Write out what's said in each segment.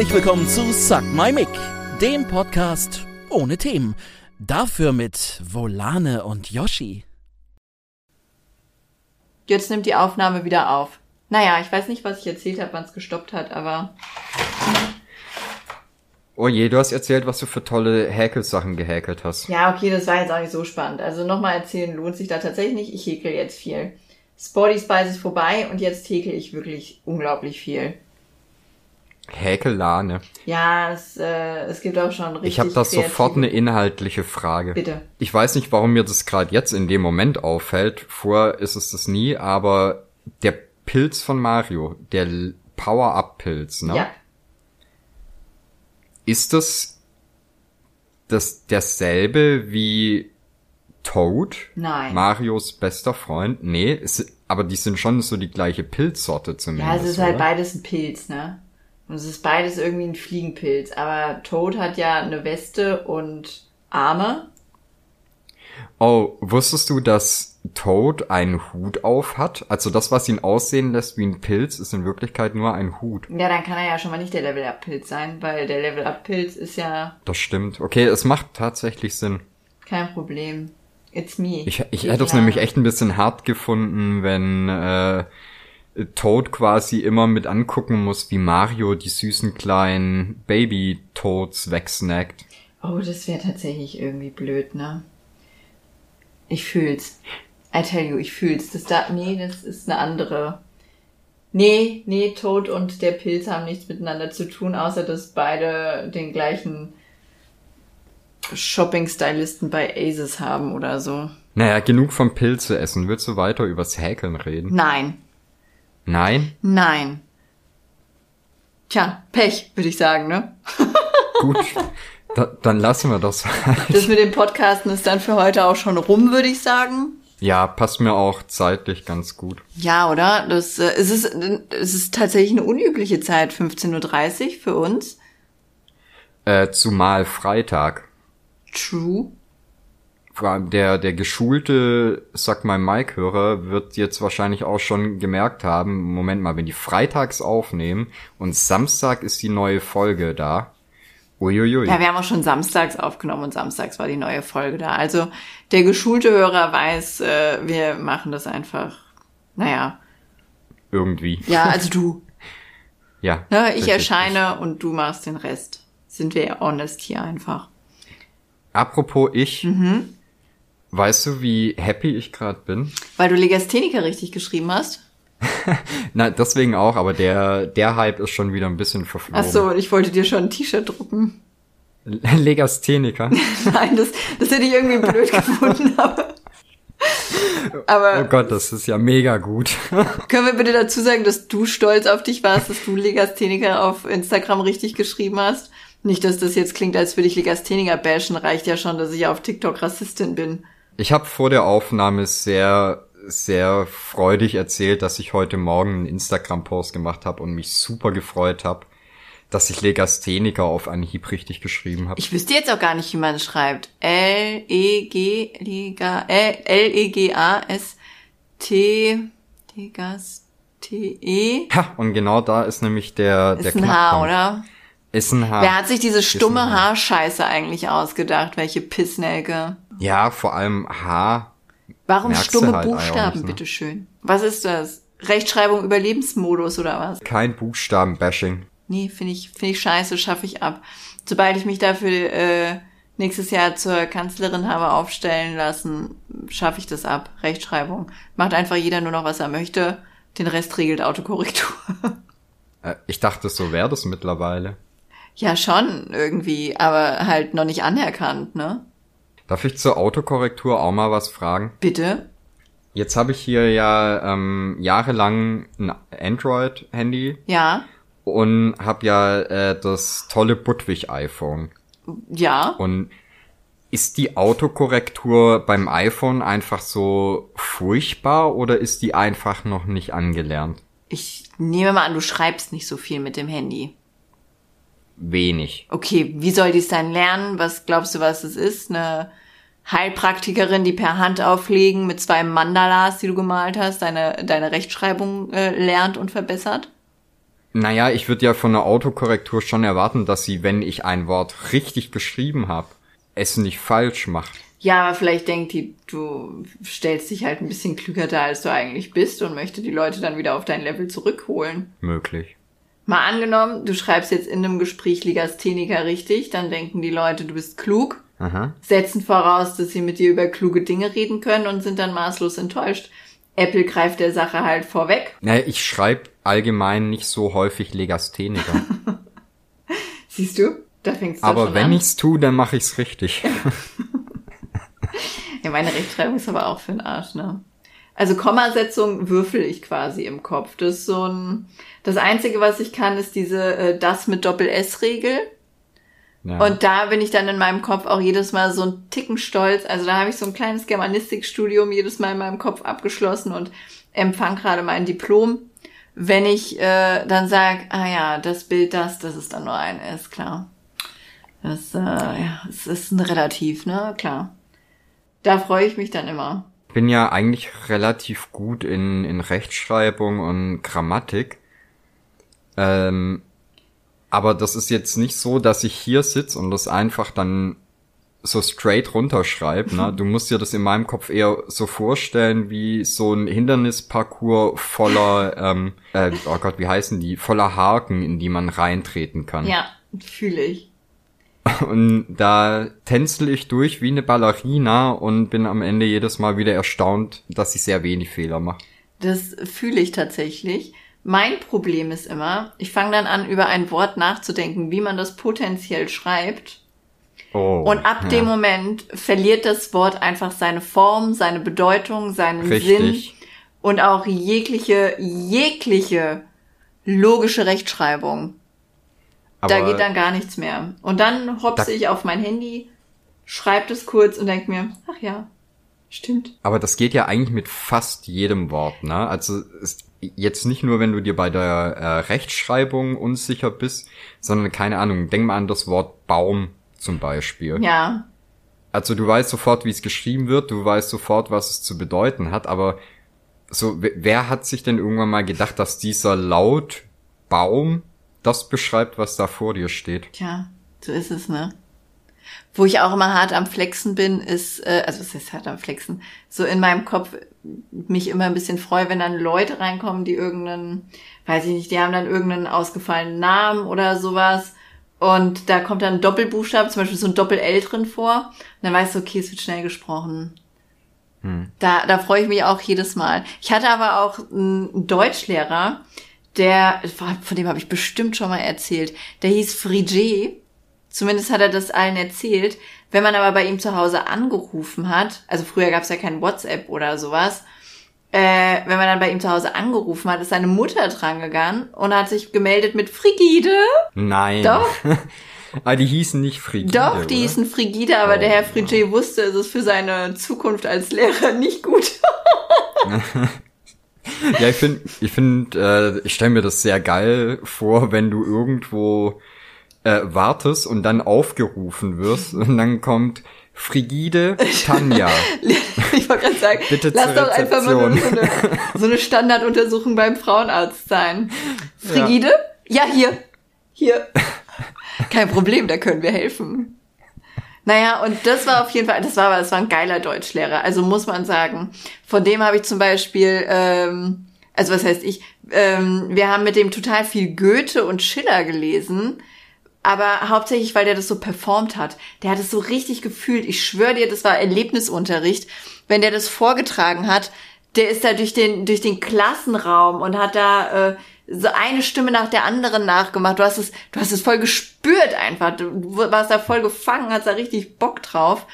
Herzlich willkommen zu Suck My Mic, dem Podcast ohne Themen. Dafür mit Volane und Yoshi. Jetzt nimmt die Aufnahme wieder auf. Naja, ich weiß nicht, was ich erzählt habe, wann es gestoppt hat, aber. Oh je, du hast erzählt, was du für tolle Häkelsachen gehäkelt hast. Ja, okay, das war jetzt auch nicht so spannend. Also nochmal erzählen lohnt sich da tatsächlich nicht. Ich häkel jetzt viel. Sporty Spice ist vorbei und jetzt häkel ich wirklich unglaublich viel. Häkelane. Ja, es, äh, es gibt auch schon richtig. Ich habe da sofort eine inhaltliche Frage. Bitte. Ich weiß nicht, warum mir das gerade jetzt in dem Moment auffällt. Vorher ist es das nie, aber der Pilz von Mario, der Power-Up-Pilz, ne? Ja. Ist das, das derselbe wie Toad? Nein. Marios bester Freund? Nee, es, aber die sind schon so die gleiche Pilzsorte zumindest. Ja, es ist halt oder? beides ein Pilz, ne? Und es ist beides irgendwie ein Fliegenpilz. Aber Toad hat ja eine Weste und Arme. Oh, wusstest du, dass Toad einen Hut auf hat? Also das, was ihn aussehen lässt wie ein Pilz, ist in Wirklichkeit nur ein Hut. Ja, dann kann er ja schon mal nicht der Level-Up-Pilz sein, weil der Level-Up-Pilz ist ja Das stimmt. Okay, es macht tatsächlich Sinn. kein Problem. It's me. Ich, ich hätte es nämlich echt ein bisschen hart gefunden, wenn äh, Toad quasi immer mit angucken muss, wie Mario die süßen kleinen Baby-Toads wegsnackt. Oh, das wäre tatsächlich irgendwie blöd, ne? Ich fühl's. I tell you, ich fühl's. Das da, nee, das ist eine andere. Nee, nee, Toad und der Pilz haben nichts miteinander zu tun, außer dass beide den gleichen Shopping-Stylisten bei Aces haben oder so. Naja, genug vom Pilze essen. Willst du weiter übers Häkeln reden? Nein, Nein? nein. Tja, Pech, würde ich sagen, ne? Gut. Da, dann lassen wir das. Das mit dem Podcasten ist dann für heute auch schon rum, würde ich sagen. ja, passt mir auch zeitlich ganz gut. Ja, oder? Das, äh, es, ist, es ist tatsächlich eine unübliche Zeit, 15.30 Uhr für uns. Äh, zumal Freitag. True. Vor allem Der, der geschulte, sag mal Mike-Hörer, wird jetzt wahrscheinlich auch schon gemerkt haben, Moment mal, wenn die freitags aufnehmen und Samstag ist die neue Folge da. Uiuiui. Ja, wir haben auch schon samstags aufgenommen und samstags war die neue Folge da. Also der geschulte Hörer weiß, äh, wir machen das einfach. Naja. Irgendwie. Ja, also du. Ja. Ne, ich erscheine und du machst den Rest. Sind wir honest hier einfach. Apropos ich. Mhm. Weißt du, wie happy ich gerade bin? Weil du Legastheniker richtig geschrieben hast? Na, deswegen auch, aber der, der Hype ist schon wieder ein bisschen verflogen. Ach so, ich wollte dir schon ein T-Shirt drucken. Legastheniker. Nein, das, das hätte ich irgendwie blöd gefunden, aber. Aber Oh Gott, das ist ja mega gut. Können wir bitte dazu sagen, dass du stolz auf dich warst, dass du Legastheniker auf Instagram richtig geschrieben hast? Nicht, dass das jetzt klingt, als würde ich Legastheniker bashen, reicht ja schon, dass ich auf TikTok Rassistin bin. Ich habe vor der Aufnahme sehr, sehr freudig erzählt, dass ich heute Morgen einen Instagram-Post gemacht habe und mich super gefreut habe, dass ich Legastheniker auf Anhieb richtig geschrieben habe. Ich wüsste jetzt auch gar nicht, wie man es schreibt. L-E-G, Lega, äh, L-E-G-A-S-T, Legas-T-E. Ha, und genau da ist nämlich der, der Ist ein Haar, oder? Ist ein Haar. Wer hat sich diese stumme. Haarscheiße eigentlich ausgedacht? Welche Pissnelke? Ja, vor allem Haar. Warum stumme halt Buchstaben, ne? bitteschön? Was ist das? Rechtschreibung Überlebensmodus oder was? Kein Buchstaben-Bashing. Nee, finde ich, finde ich scheiße, schaffe ich ab. Sobald ich mich dafür äh, nächstes Jahr zur Kanzlerin habe aufstellen lassen, schaffe ich das ab. Rechtschreibung. Macht einfach jeder nur noch, was er möchte. Den Rest regelt Autokorrektur. Äh, ich dachte, so wäre das mittlerweile. ja, schon irgendwie, aber halt noch nicht anerkannt, ne? Darf ich zur Autokorrektur auch mal was fragen? Bitte? Jetzt habe ich hier ja ähm, jahrelang ein Android-Handy Ja? und habe ja äh, das tolle Budwig-iPhone. Ja? Und ist die Autokorrektur beim iPhone einfach so furchtbar oder ist die einfach noch nicht angelernt? Ich nehme mal an, du schreibst nicht so viel mit dem Handy. Wenig. Okay, wie soll die es dann lernen? Was glaubst du, was es ist? Eine Heilpraktikerin, die per Hand auflegen mit zwei Mandalas, die du gemalt hast, deine, deine Rechtschreibung äh, lernt und verbessert? Naja, ich würde ja von der Autokorrektur schon erwarten, dass sie, wenn ich ein Wort richtig geschrieben habe, es nicht falsch macht. Ja, aber vielleicht denkt die, du stellst dich halt ein bisschen klüger dar, als du eigentlich bist und möchte die Leute dann wieder auf dein Level zurückholen. Möglich. Mal angenommen, du schreibst jetzt in einem Gespräch Legastheniker richtig, dann denken die Leute, du bist klug, Aha. setzen voraus, dass sie mit dir über kluge Dinge reden können und sind dann maßlos enttäuscht. Apple greift der Sache halt vorweg. Naja, ich schreibe allgemein nicht so häufig Legastheniker. Siehst du? Da fängst du aber schon wenn an. ich's tu, dann mache ich's richtig. Ja, meine Rechtschreibung ist aber auch für den Arsch, ne? Also Kommasetzung würfel ich quasi im Kopf. Das ist so ein. Das Einzige, was ich kann, ist diese äh, das mit Doppel-S-Regel. Ja. Und da bin ich dann in meinem Kopf auch jedes Mal so ein Ticken stolz. Also da habe ich so ein kleines Germanistikstudium jedes Mal in meinem Kopf abgeschlossen und empfang gerade mein Diplom. Wenn ich äh, dann sage, ah ja, das Bild, das, das ist dann nur ein S, klar. Das, äh, ja, es ist ein Relativ, ne? Klar. Da freue ich mich dann immer. Ich bin ja eigentlich relativ gut in, in Rechtschreibung und Grammatik. Ähm, aber das ist jetzt nicht so, dass ich hier sitze und das einfach dann so straight runterschreibe. Ne? Du musst dir das in meinem Kopf eher so vorstellen wie so ein Hindernisparcours voller, ähm, äh, oh Gott, wie heißen die? Voller Haken, in die man reintreten kann. Ja, fühle ich. Und da tänzel ich durch wie eine Ballerina und bin am Ende jedes Mal wieder erstaunt, dass ich sehr wenig Fehler mache. Das fühle ich tatsächlich. Mein Problem ist immer, ich fange dann an, über ein Wort nachzudenken, wie man das potenziell schreibt. Oh, Und ab ja. dem Moment verliert das Wort einfach seine Form, seine Bedeutung, seinen Richtig. Sinn und auch jegliche, jegliche logische Rechtschreibung. Aber da geht dann gar nichts mehr. Und dann hopse ich auf mein Handy, schreibe das kurz und denke mir, ach ja, stimmt. Aber das geht ja eigentlich mit fast jedem Wort, ne? Also es, jetzt nicht nur, wenn du dir bei der äh, Rechtschreibung unsicher bist, sondern keine Ahnung, denk mal an das Wort Baum zum Beispiel. Ja, Also du weißt sofort, wie es geschrieben wird, du weißt sofort, was es zu bedeuten hat, aber so, wer- hat sich denn irgendwann mal gedacht, dass dieser Laut Baum das beschreibt, was da vor dir steht? Tja, so ist es, ne? Wo ich auch immer hart am Flexen bin, ist, äh, also es ist hart am Flexen, so in meinem Kopf mich immer ein bisschen freue, wenn dann Leute reinkommen, die irgendeinen, weiß ich nicht, die haben dann irgendeinen ausgefallenen Namen oder sowas und da kommt dann ein Doppelbuchstabe, zum Beispiel so ein Doppel-L drin vor und dann weißt du, okay, es wird schnell gesprochen. Da, da freue ich mich auch jedes Mal. Ich hatte aber auch einen Deutschlehrer, der, von dem habe ich bestimmt schon mal erzählt, der hieß Frigé. Zumindest hat er das allen erzählt. Wenn man aber bei ihm zu Hause angerufen hat, also früher gab es ja kein WhatsApp oder sowas, äh, wenn man dann bei ihm zu Hause angerufen hat, ist seine Mutter drangegangen und hat sich gemeldet mit Frigide. Nein. Doch. ah, die hießen nicht Frigide, Doch, die oder? hießen Frigide, aber Oh, der Herr Frigé wusste, es ist für seine Zukunft als Lehrer nicht gut. Ja, ich finde, ich finde, äh, ich stelle mir das sehr geil vor, wenn du irgendwo äh, wartest und dann aufgerufen wirst und dann kommt Frigide Tanja. Ich wollte gerade sagen, Bitte lass doch einfach mal so eine, so eine Standarduntersuchung beim Frauenarzt sein. Frigide? Ja, hier. Hier. Kein Problem, da können wir helfen. Naja, und das war auf jeden Fall, das war aber, das war ein geiler Deutschlehrer. Also muss man sagen, von dem habe ich zum Beispiel, ähm, also was heißt ich, ähm, wir haben mit dem total viel Goethe und Schiller gelesen, aber hauptsächlich, weil der das so performt hat. Der hat es so richtig gefühlt. Ich schwöre dir, das war Erlebnisunterricht. Wenn der das vorgetragen hat, der ist da durch den, durch den Klassenraum und hat da äh, so eine Stimme nach der anderen nachgemacht. Du hast es, du hast es voll gespürt einfach. Du warst da voll gefangen, hast da richtig Bock drauf.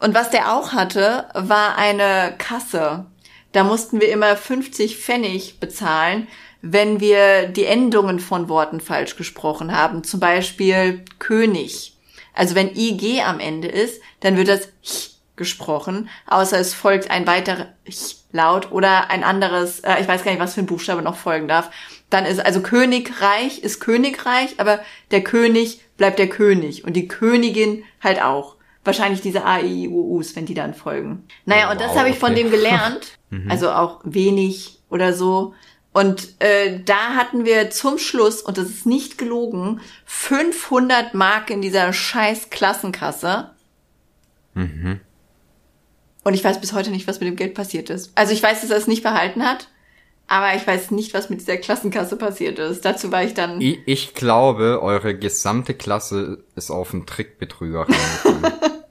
Und was der auch hatte, war eine Kasse. Da mussten wir immer 50 Pfennig bezahlen, wenn wir die Endungen von Worten falsch gesprochen haben. Zum Beispiel König. Also wenn IG am Ende ist, dann wird das ch gesprochen, außer es folgt ein weiterer ch Laut oder ein anderes, äh, ich weiß gar nicht, was für ein Buchstabe noch folgen darf. Dann ist also Königreich ist Königreich, aber der König bleibt der König und die Königin halt auch. Wahrscheinlich diese A, I, U, Us, wenn die dann folgen. Naja, Oh, und das wow, habe ich von dem gelernt. Also auch wenig oder so. Und äh, da hatten wir zum Schluss, und das ist nicht gelogen, 500 Mark in dieser scheiß Klassenkasse. Mhm. Und ich weiß bis heute nicht, was mit dem Geld passiert ist. Also ich weiß, dass er es nicht behalten hat, aber ich weiß nicht, was mit dieser Klassenkasse passiert ist. Dazu war ich dann. Ich, ich glaube, eure gesamte Klasse ist auf einen Trickbetrüger reingekommen.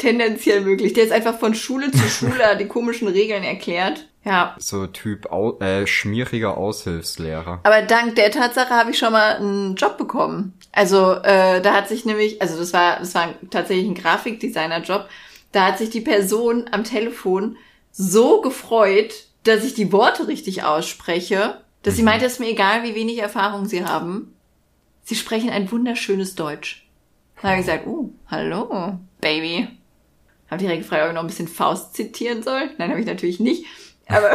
tendenziell möglich. Der ist einfach von Schule zu Schule die komischen Regeln erklärt. Ja. so Typ au äh, schmieriger Aushilfslehrer. Aber dank der Tatsache habe ich schon mal einen Job bekommen. Also äh, da hat sich nämlich, also das war, das war tatsächlich ein Grafikdesigner-Job. Da hat sich die Person am Telefon so gefreut, dass ich die Worte richtig ausspreche, dass sie meinte, es ist mir egal, wie wenig Erfahrung sie haben. Sie sprechen ein wunderschönes Deutsch. Da habe ich gesagt, uh, hallo, Baby. Habe direkt gefragt, ob ich noch ein bisschen Faust zitieren soll. Nein, habe ich natürlich nicht. Aber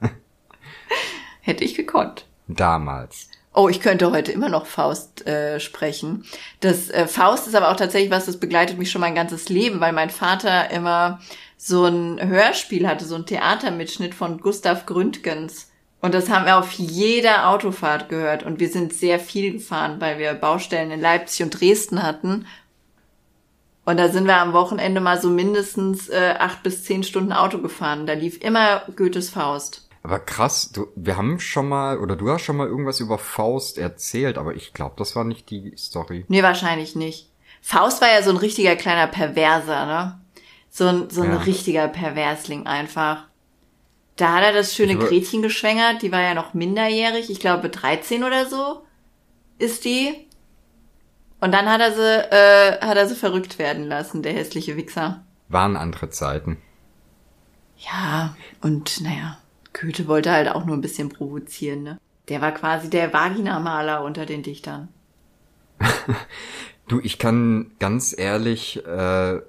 hätte ich gekonnt. Damals. Oh, ich könnte heute immer noch Faust äh, sprechen. Das äh, Faust ist aber auch tatsächlich was, das begleitet mich schon mein ganzes Leben, weil mein Vater immer so ein Hörspiel hatte, so ein Theatermitschnitt von Gustav Gründgens. Und das haben wir auf jeder Autofahrt gehört. Und wir sind sehr viel gefahren, weil wir Baustellen in Leipzig und Dresden hatten. Und da sind wir am Wochenende mal so mindestens äh, acht bis zehn Stunden Auto gefahren. Da lief immer Goethes Faust. Aber krass, du, wir haben schon mal, oder du hast schon mal irgendwas über Faust erzählt, aber ich glaube, das war nicht die Story. Nee, wahrscheinlich nicht. Faust war ja so ein richtiger kleiner Perverser, ne? So ein, so ein Ja. richtiger Perversling einfach. Da hat er das schöne über- Gretchen geschwängert, die war ja noch minderjährig, ich glaube 13 oder so ist die. Und dann hat er sie, äh, hat er sie verrückt werden lassen, der hässliche Wichser. Waren andere Zeiten. Ja, und naja, Goethe wollte halt auch nur ein bisschen provozieren, ne? Der war quasi der Vaginamaler unter den Dichtern. Du, ich kann ganz ehrlich, äh,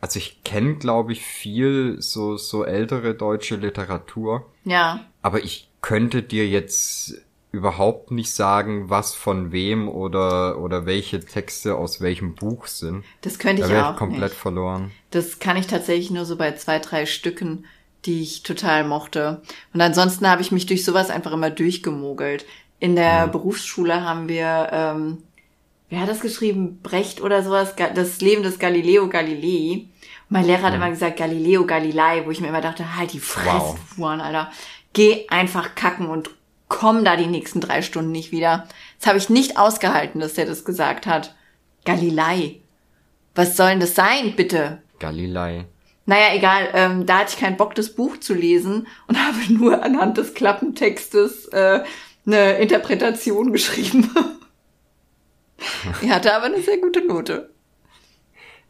also ich kenne, glaube ich, viel so, so ältere deutsche Literatur, Ja, aber ich könnte dir jetzt überhaupt nicht sagen, was von wem oder, oder welche Texte aus welchem Buch sind. das könnte Da ich wäre auch ich komplett nicht. verloren. Das kann ich tatsächlich nur so bei zwei, drei Stücken, die ich total mochte. Und ansonsten habe ich mich durch sowas einfach immer durchgemogelt. In der Berufsschule haben wir, ähm, wer hat das geschrieben? Brecht oder sowas? Das Leben des Galileo Galilei. Und mein Lehrer hat immer gesagt Galileo Galilei, wo ich mir immer dachte, halt die Fresse, Wow. Fuhren, Alter. Geh einfach kacken und komm da die nächsten drei Stunden nicht wieder. Das habe ich nicht ausgehalten, dass der das gesagt hat. Galilei. Was soll denn das sein, bitte? Galilei. Naja, egal, ähm, da hatte ich keinen Bock, das Buch zu lesen und habe nur anhand des Klappentextes äh, eine Interpretation geschrieben. er hatte aber eine sehr gute Note.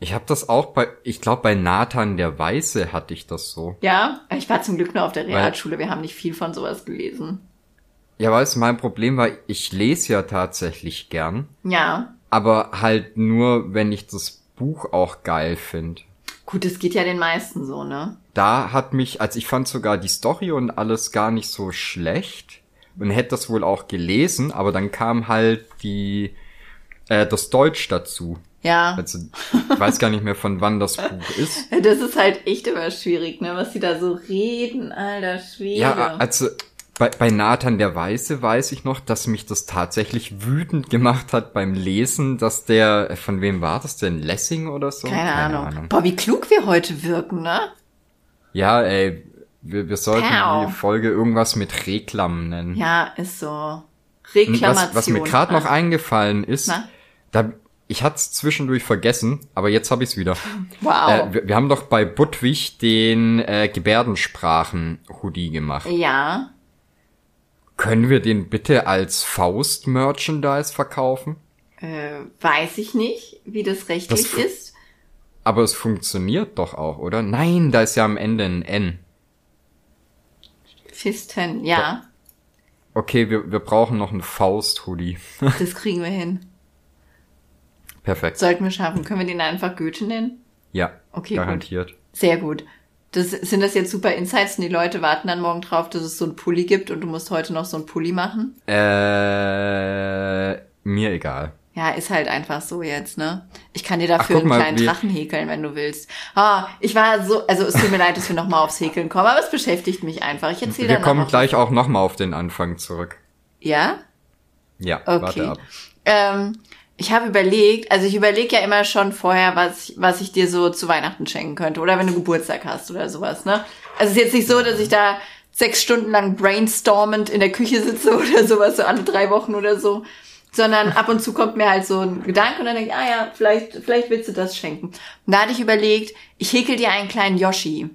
Ich habe das auch bei, ich glaube bei Nathan der Weiße hatte ich das so. Ja, ich war zum Glück nur auf der Realschule, wir haben nicht viel von sowas gelesen. Ja, weißt du, mein Problem war, ich lese ja tatsächlich gern, Ja, aber halt nur, wenn ich das Buch auch geil finde. gut, es geht ja den meisten so, ne? Da hat mich, also ich fand sogar die Story und alles gar nicht so schlecht und hätte das wohl auch gelesen, aber dann kam halt die, äh, das Deutsch dazu. Ja, Also ich weiß gar nicht mehr von wann das Buch ist. das ist halt echt immer schwierig, ne? Was die da so reden, alter Schwede. Ja, also bei, bei Nathan der Weiße weiß ich noch, dass mich das tatsächlich wütend gemacht hat beim Lesen, dass der, äh, von wem war das denn? Lessing oder so? Keine, Ahnung. Boah, wie klug wir heute wirken, ne? Ja, ey, wir, wir sollten Pow. die Folge irgendwas mit Reklam nennen. Ja, ist so. Reklamation. was, was mir gerade noch eingefallen ist, Na? da, ich hatte es zwischendurch vergessen, aber jetzt habe ich es wieder. Wow. Äh, wir, wir haben doch bei Budwig den äh, Gebärdensprachen-Hoodie gemacht. ja. Können wir den bitte als Faust-Merchandise verkaufen? Äh, weiß ich nicht, wie das rechtlich Das ist. Aber es funktioniert doch auch, oder? Nein, da ist ja am Ende ein N. Fisten, ja, Okay, wir, wir brauchen noch einen Faust-Hoodie. das kriegen wir hin. Perfekt. Sollten wir schaffen. Können wir den einfach Goethe nennen? Ja, Okay, garantiert. Sehr gut. Das, sind das jetzt super Insights und die Leute warten dann morgen drauf, dass es so einen Pulli gibt und du musst heute noch so einen Pulli machen? Äh, mir egal. Ja, ist halt einfach so jetzt, ne? Ich kann dir dafür Ach, einen mal, kleinen Drachen häkeln, wenn du willst. Ah, ich war so, also es tut mir leid, dass wir nochmal aufs Häkeln kommen, aber es beschäftigt mich einfach. Ich erzähle Wir kommen gleich auch nochmal auf den Anfang zurück. Ja? Ja, Okay. warte ab. Ähm, ich habe überlegt, also ich überlege ja immer schon vorher, was, ich- was ich dir so zu Weihnachten schenken könnte. Oder wenn du Geburtstag hast oder sowas, ne? Also es ist jetzt nicht so, dass ich da sechs Stunden lang brainstormend in der Küche sitze oder sowas, so alle drei Wochen oder so. Sondern ab und zu kommt mir halt so ein Gedanke und dann denke ich, ah ja, vielleicht, vielleicht willst du das schenken. Und da hatte ich überlegt, ich häkel dir einen kleinen Yoshi.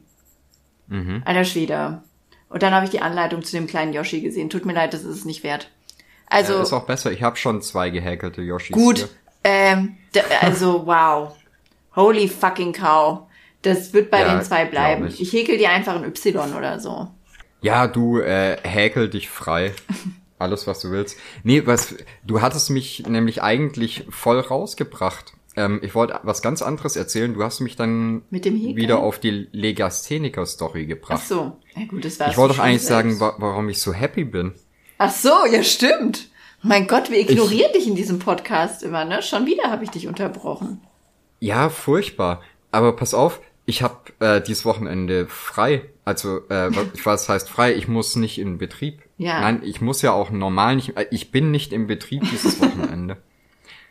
Mhm. Alter Schwede. Und dann habe ich die Anleitung zu dem kleinen Yoshi gesehen. Tut mir leid, das ist es nicht wert. Also, äh, ist auch besser. Ich habe schon zwei gehäkelte Yoshis. Gut, hier. ähm, also wow. Holy fucking cow. Das wird bei Ja, den zwei bleiben. ich. Ich. häkel dir einfach ein Y oder so. Ja, du äh, häkel dich frei. Alles, was du willst. Nee, was du hattest mich nämlich eigentlich voll rausgebracht. Ähm, ich wollte was ganz anderes erzählen. Du hast mich dann Mit dem wieder auf die Legastheniker-Story Ach gebracht. so. Ja gut, das war ich wollte doch eigentlich sagen, wa warum ich so happy bin. Ach so, ja stimmt. Mein Gott, wir ignorieren dich in diesem Podcast immer, ne? Schon wieder habe ich dich unterbrochen. Ja, furchtbar. Aber pass auf, ich habe äh, dieses Wochenende frei. Also, äh, was, heißt frei? Ich muss nicht in Betrieb. Ja. Nein, ich muss ja auch normal nicht. Äh, ich bin nicht im Betrieb dieses Wochenende.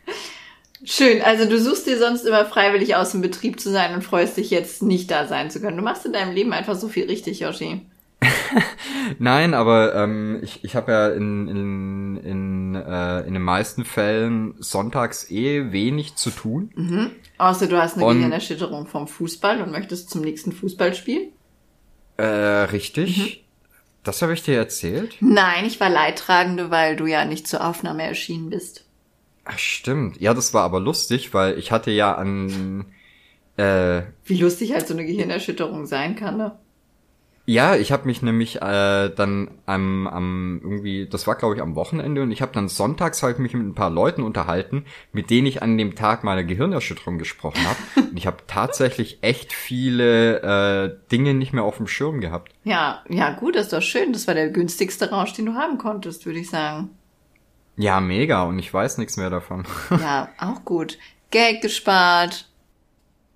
Schön, also du suchst dir sonst immer freiwillig aus, im Betrieb zu sein und freust dich jetzt nicht da sein zu können. Du machst in deinem Leben einfach so viel richtig, Yoshi. Nein, aber ähm, ich, ich habe ja in, in, in, äh, in den meisten Fällen sonntags eh wenig zu tun. Außer du hast eine Und- Gehirnerschütterung vom Fußball und möchtest zum nächsten Fußballspiel. Äh, richtig. Das habe ich dir erzählt? Nein, ich war Leidtragende, weil du ja nicht zur Aufnahme erschienen bist. Ach, stimmt. Ja, das war aber lustig, weil ich hatte ja an äh, Wie lustig halt so eine Gehirnerschütterung sein kann, ne? Ja, ich habe mich nämlich äh, dann am, am irgendwie, das war glaube ich am Wochenende und ich habe dann sonntags ich mich mit ein paar Leuten unterhalten, mit denen ich an dem Tag meiner Gehirnerschütterung gesprochen habe. und ich habe tatsächlich echt viele äh, Dinge nicht mehr auf dem Schirm gehabt. Ja, ja, gut, das ist doch schön. Das war der günstigste Rausch, den du haben konntest, würde ich sagen. Ja, mega und ich weiß nichts mehr davon. Ja, auch gut. Geld gespart,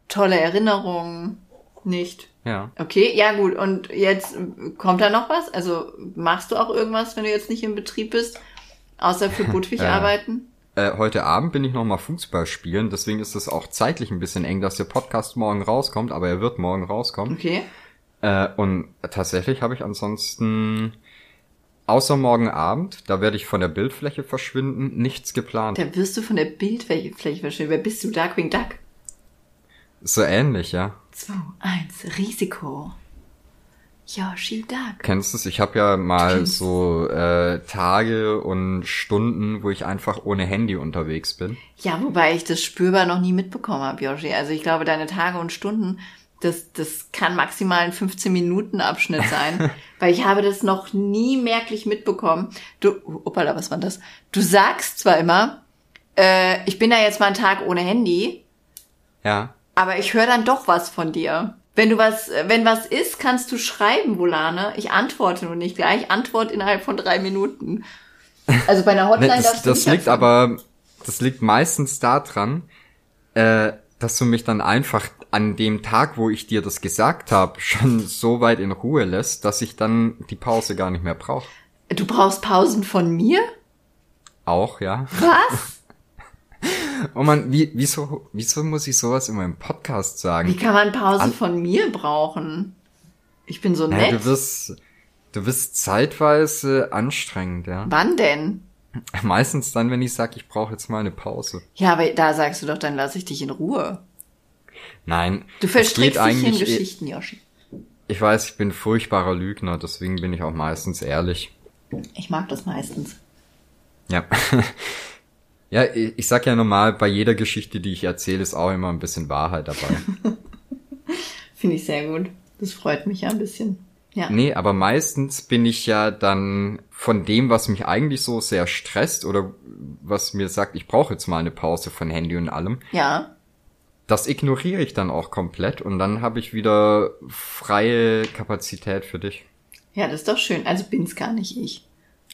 tolle Erinnerungen, nicht. Ja. Okay, ja gut. Und jetzt kommt da noch was? Also machst du auch irgendwas, wenn du jetzt nicht im Betrieb bist, außer für Budwig Äh. arbeiten? Äh, heute Abend bin ich noch mal Fußball spielen, deswegen ist es auch zeitlich ein bisschen eng, dass der Podcast morgen rauskommt, aber er wird morgen rauskommen. Okay. Äh, und tatsächlich habe ich ansonsten, außer morgen Abend, da werde ich von der Bildfläche verschwinden, nichts geplant. Da wirst du von der Bildfläche verschwinden. Wer bist du? Darkwing Duck? So ähnlich, ja. 2, 1, Risiko. Yoshi Duck. Kennst du es? Ich habe ja mal so äh, Tage und Stunden, wo ich einfach ohne Handy unterwegs bin. Ja, wobei ich das spürbar noch nie mitbekommen habe, Yoshi. Also ich glaube, deine Tage und Stunden, das, das kann maximal ein 15-Minuten-Abschnitt sein. weil ich habe das noch nie merklich mitbekommen. Du, opala, was war das? Du sagst zwar immer, äh, ich bin da jetzt mal einen Tag ohne Handy, Ja. Aber ich höre dann doch was von dir. Wenn du was, wenn was ist, kannst du schreiben, Volane. Ich antworte nur nicht gleich. Antwort innerhalb von drei Minuten. Also bei einer Ne, Hotline das darfst du das liegt aber, das liegt meistens daran, äh, dass du mich dann einfach an dem Tag, wo ich dir das gesagt habe, schon so weit in Ruhe lässt, dass ich dann die Pause gar nicht mehr brauche. Du brauchst Pausen von mir? Auch, ja. Was? Oh man, wie, wieso, wieso muss ich sowas in meinem Podcast Wie sagen? kann man Pause An- von mir brauchen? Ich bin so nett. du wirst, du wirst zeitweise anstrengend, ja. Wann denn? Meistens dann, wenn ich sage, ich brauche jetzt mal eine Pause. Ja, aber da sagst du doch, dann lasse ich dich in Ruhe. Nein. Du verstrickst dich in eigentlich eh- Geschichten, Yoshi. Ich weiß, ich bin furchtbarer Lügner, deswegen bin ich auch meistens ehrlich. Ich mag das meistens. Ja. ja, ich ich sag ja normal, bei jeder Geschichte, die ich erzähle, ist auch immer ein bisschen Wahrheit dabei. Finde ich sehr gut. Das freut mich ja ein bisschen. Ja. nee, aber meistens bin ich ja dann von dem, was mich eigentlich so sehr stresst oder was mir sagt, ich brauche jetzt mal eine Pause von Handy und allem, Ja. das ignoriere ich dann auch komplett und dann habe ich wieder freie Kapazität für dich. Ja, das ist doch schön. Also bin's gar nicht ich.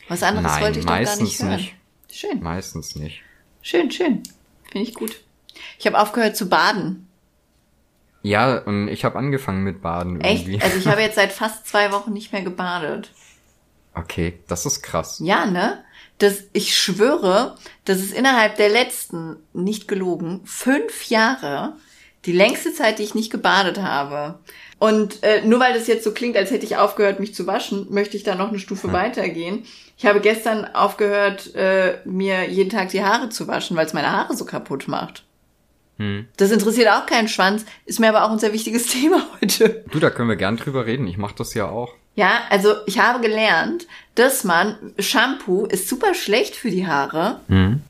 Was anderes Nein, wollte ich doch gar nicht meistens hören. nicht. Schön. Meistens nicht. Schön, schön. Finde ich gut. Ich habe aufgehört zu baden. Ja, und ich habe angefangen mit Baden Echt? irgendwie. Also ich habe jetzt seit fast zwei Wochen nicht mehr gebadet. Okay, das ist krass. Ja, ne? Das, ich schwöre, das ist innerhalb der letzten, nicht gelogen, fünf Jahre die längste Zeit, die ich nicht gebadet habe. Und äh, nur weil das jetzt so klingt, als hätte ich aufgehört, mich zu waschen, möchte ich da noch eine Stufe weitergehen. Ich habe gestern aufgehört, äh, mir jeden Tag die Haare zu waschen, weil es meine Haare so kaputt macht. Hm. Das interessiert auch keinen Schwanz, ist mir aber auch ein sehr wichtiges Thema heute. Du, da können wir gern drüber reden. Ich mach das ja auch. Ja, also ich habe gelernt, dass man Shampoo ist super schlecht für die Haare. Hm.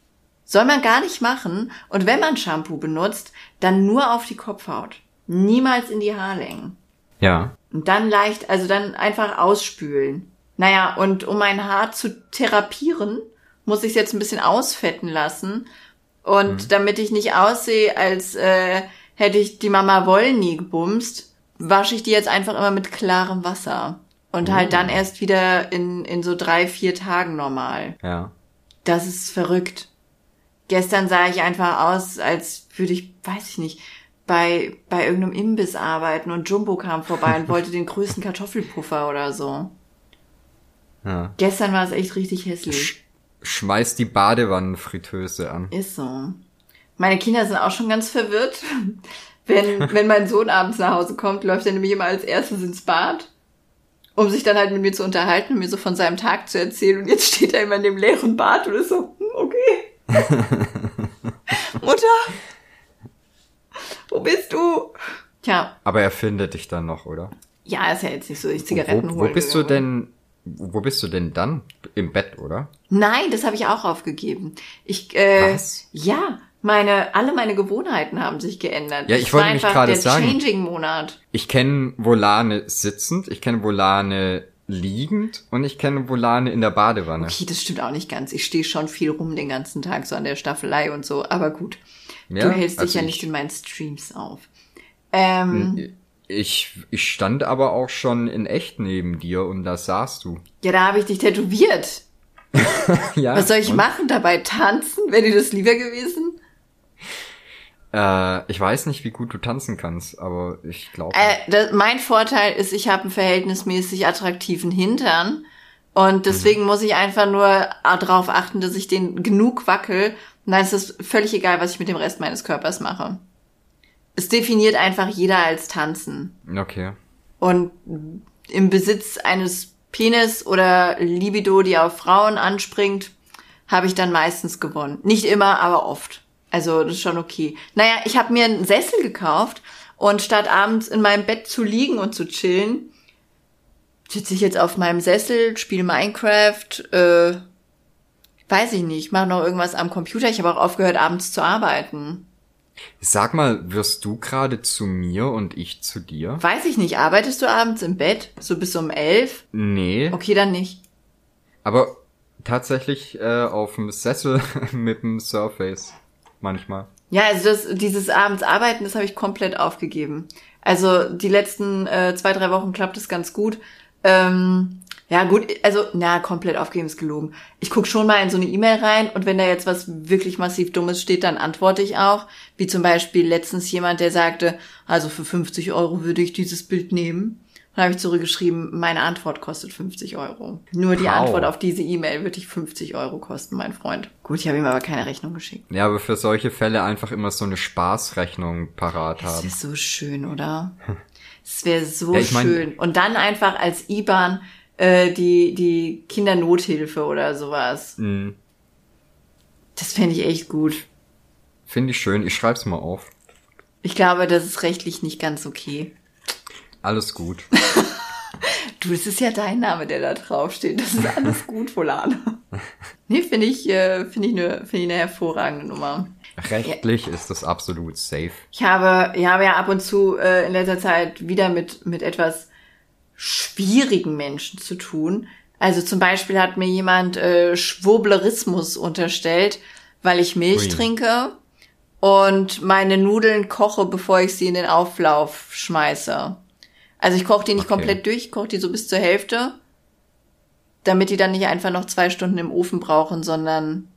Soll man gar nicht machen. Und wenn man Shampoo benutzt, dann nur auf die Kopfhaut. Niemals in die Haarlängen. Ja. Und dann leicht, also dann einfach ausspülen. Naja, und um mein Haar zu therapieren, muss ich es jetzt ein bisschen ausfetten lassen. Und damit ich nicht aussehe, als äh, hätte ich die Mama Wollny gebumst, wasche ich die jetzt einfach immer mit klarem Wasser. Und halt dann erst wieder in, in so drei, vier Tagen normal. Ja. Das ist verrückt. Gestern sah ich einfach aus, als würde ich, weiß ich nicht, bei, bei irgendeinem Imbiss arbeiten und Jumbo kam vorbei und wollte den größten Kartoffelpuffer oder so. Ja. Gestern war es echt richtig hässlich. Schmeiß die Badewannenfritteuse an. Ist so. Meine Kinder sind auch schon ganz verwirrt. Wenn, wenn mein Sohn abends nach Hause kommt, läuft er nämlich immer als erstes ins Bad, um sich dann halt mit mir zu unterhalten und mir so von seinem Tag zu erzählen. Und jetzt steht er immer in dem leeren Bad und ist so, hm, okay. Mutter, wo bist du? Tja, Aber er findet dich dann noch, oder? ja, ist ja jetzt nicht so, ich Zigaretten wo, wo holen bist du denn? Wo bist du denn dann? Im Bett, oder? Nein, das habe ich auch aufgegeben. Ich, äh, Was? ja, meine, alle meine Gewohnheiten haben sich geändert. Ja, ich wollte mich gerade sagen. Changing-Monat. Ich kenne Volane sitzend, ich kenne Volane liegend und ich kenne Volane in der Badewanne. Okay, das stimmt auch nicht ganz. Ich stehe schon viel rum den ganzen Tag, so an der Staffelei und so. Aber gut, Ja, du hältst dich also ja ich- nicht in meinen Streams auf. Ähm, Ich, ich stand aber auch schon in echt neben dir und da saßt du. ja, da habe ich dich tätowiert. ja, Was soll ich und, machen? Dabei tanzen? Wäre dir das lieber gewesen? Äh, ich weiß nicht, wie gut du tanzen kannst, aber ich glaube. Äh, das, mein Vorteil ist, ich habe einen verhältnismäßig attraktiven Hintern. Und deswegen muss ich einfach nur darauf achten, dass ich den genug wackel. Und dann ist es völlig egal, was ich mit dem Rest meines Körpers mache. Es definiert einfach jeder als Tanzen. okay. Und im Besitz eines Penis oder Libido, die auf Frauen anspringt, habe ich dann meistens gewonnen. Nicht immer, aber oft. Also das ist schon okay. Naja, ich habe mir einen Sessel gekauft und statt abends in meinem Bett zu liegen und zu chillen, sitze ich jetzt auf meinem Sessel, spiele Minecraft, äh, weiß ich nicht, mache noch irgendwas am Computer. Ich habe auch aufgehört, abends zu arbeiten. Sag mal, wirst du gerade zu mir und ich zu dir? Weiß ich nicht, arbeitest du abends im Bett? So bis um elf? Nee, Okay, dann nicht. aber tatsächlich äh, auf dem Sessel mit dem Surface. Manchmal. Ja, also das, dieses abends arbeiten, das habe ich komplett aufgegeben. Also die letzten äh, zwei, drei Wochen klappt es ganz gut. Ähm, ja, gut, also, na, komplett aufgegeben ist gelogen. Ich guck schon mal in so eine E-Mail rein und wenn da jetzt was wirklich massiv Dummes steht, dann antworte ich auch. Wie zum Beispiel letztens jemand, der sagte, also für 50 Euro würde ich dieses Bild nehmen. Dann habe ich zurückgeschrieben, meine Antwort kostet 50 Euro. Nur die Wow. Antwort auf diese E-Mail würde ich 50 Euro kosten, mein Freund. Gut, ich habe ihm aber keine Rechnung geschickt. Ja, aber für solche Fälle einfach immer so eine Spaßrechnung parat Das haben. wäre so schön, oder? Es wäre so Ja, ich mein- schön. Und dann einfach als IBAN äh, die, die Kindernothilfe oder sowas. Mhm. Das fände ich echt gut. Finde ich schön. Ich schreib's mal auf. Ich glaube, das ist rechtlich nicht ganz okay. Alles gut. Du, es ist ja dein Name, der da draufsteht. Das ist alles gut, Volane. Nee, finde ich, äh, finde ich eine, finde ich eine hervorragende Nummer. Rechtlich ist das absolut safe. Ich habe, ich habe ja ab und zu äh, in letzter Zeit wieder mit, mit etwas schwierigen Menschen zu tun. Also zum Beispiel hat mir jemand äh, Schwurblerismus unterstellt, weil ich Milch Ui. trinke und meine Nudeln koche, bevor ich sie in den Auflauf schmeiße. Also ich koche die nicht Okay. komplett durch, ich koche die so bis zur Hälfte, damit die dann nicht einfach noch zwei Stunden im Ofen brauchen, sondern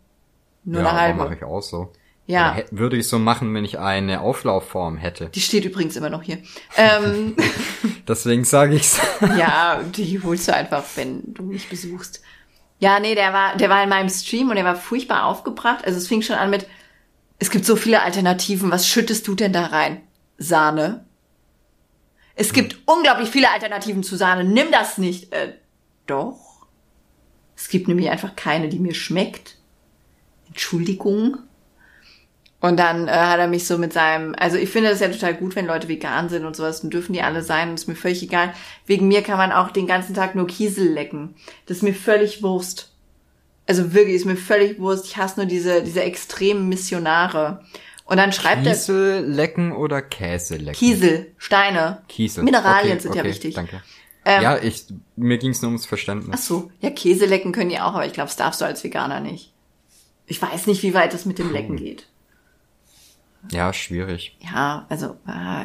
Nur ja, eine halbe. mache ich auch so. Ja. Oder würde ich so machen, wenn ich eine Auflaufform hätte. Die steht übrigens immer noch hier. Ähm, Deswegen sage ich's. ja, die holst du einfach, wenn du mich besuchst. Ja, nee, der war, der war in meinem Stream und der war furchtbar aufgebracht. Also es fing schon an mit, es gibt so viele Alternativen. Was schüttest du denn da rein? Sahne. Es gibt unglaublich viele Alternativen zu Sahne. Nimm das nicht. Äh, doch. Es gibt nämlich einfach keine, die mir schmeckt. Entschuldigung. Und dann äh, hat er mich so mit seinem, also ich finde das ja total gut, wenn Leute vegan sind und sowas, dann dürfen die alle sein und ist mir völlig egal. Wegen mir kann man auch den ganzen Tag nur Kiesel lecken. Das ist mir völlig Wurst. Also wirklich, ist mir völlig Wurst. Ich hasse nur diese, diese extremen Missionare. Und dann schreibt er Kiesel lecken oder Käse lecken? Kiesel, Steine. Kiesel. Mineralien Okay, sind ja okay, wichtig. Danke. Ähm, ja, ich, mir ging's nur ums Ach Verständnis. so, ja, Käse lecken können die auch, aber ich glaube, das darfst du als Veganer nicht. Ich weiß nicht, wie weit das mit dem Lecken geht. Ja, schwierig. Ja, also, ah,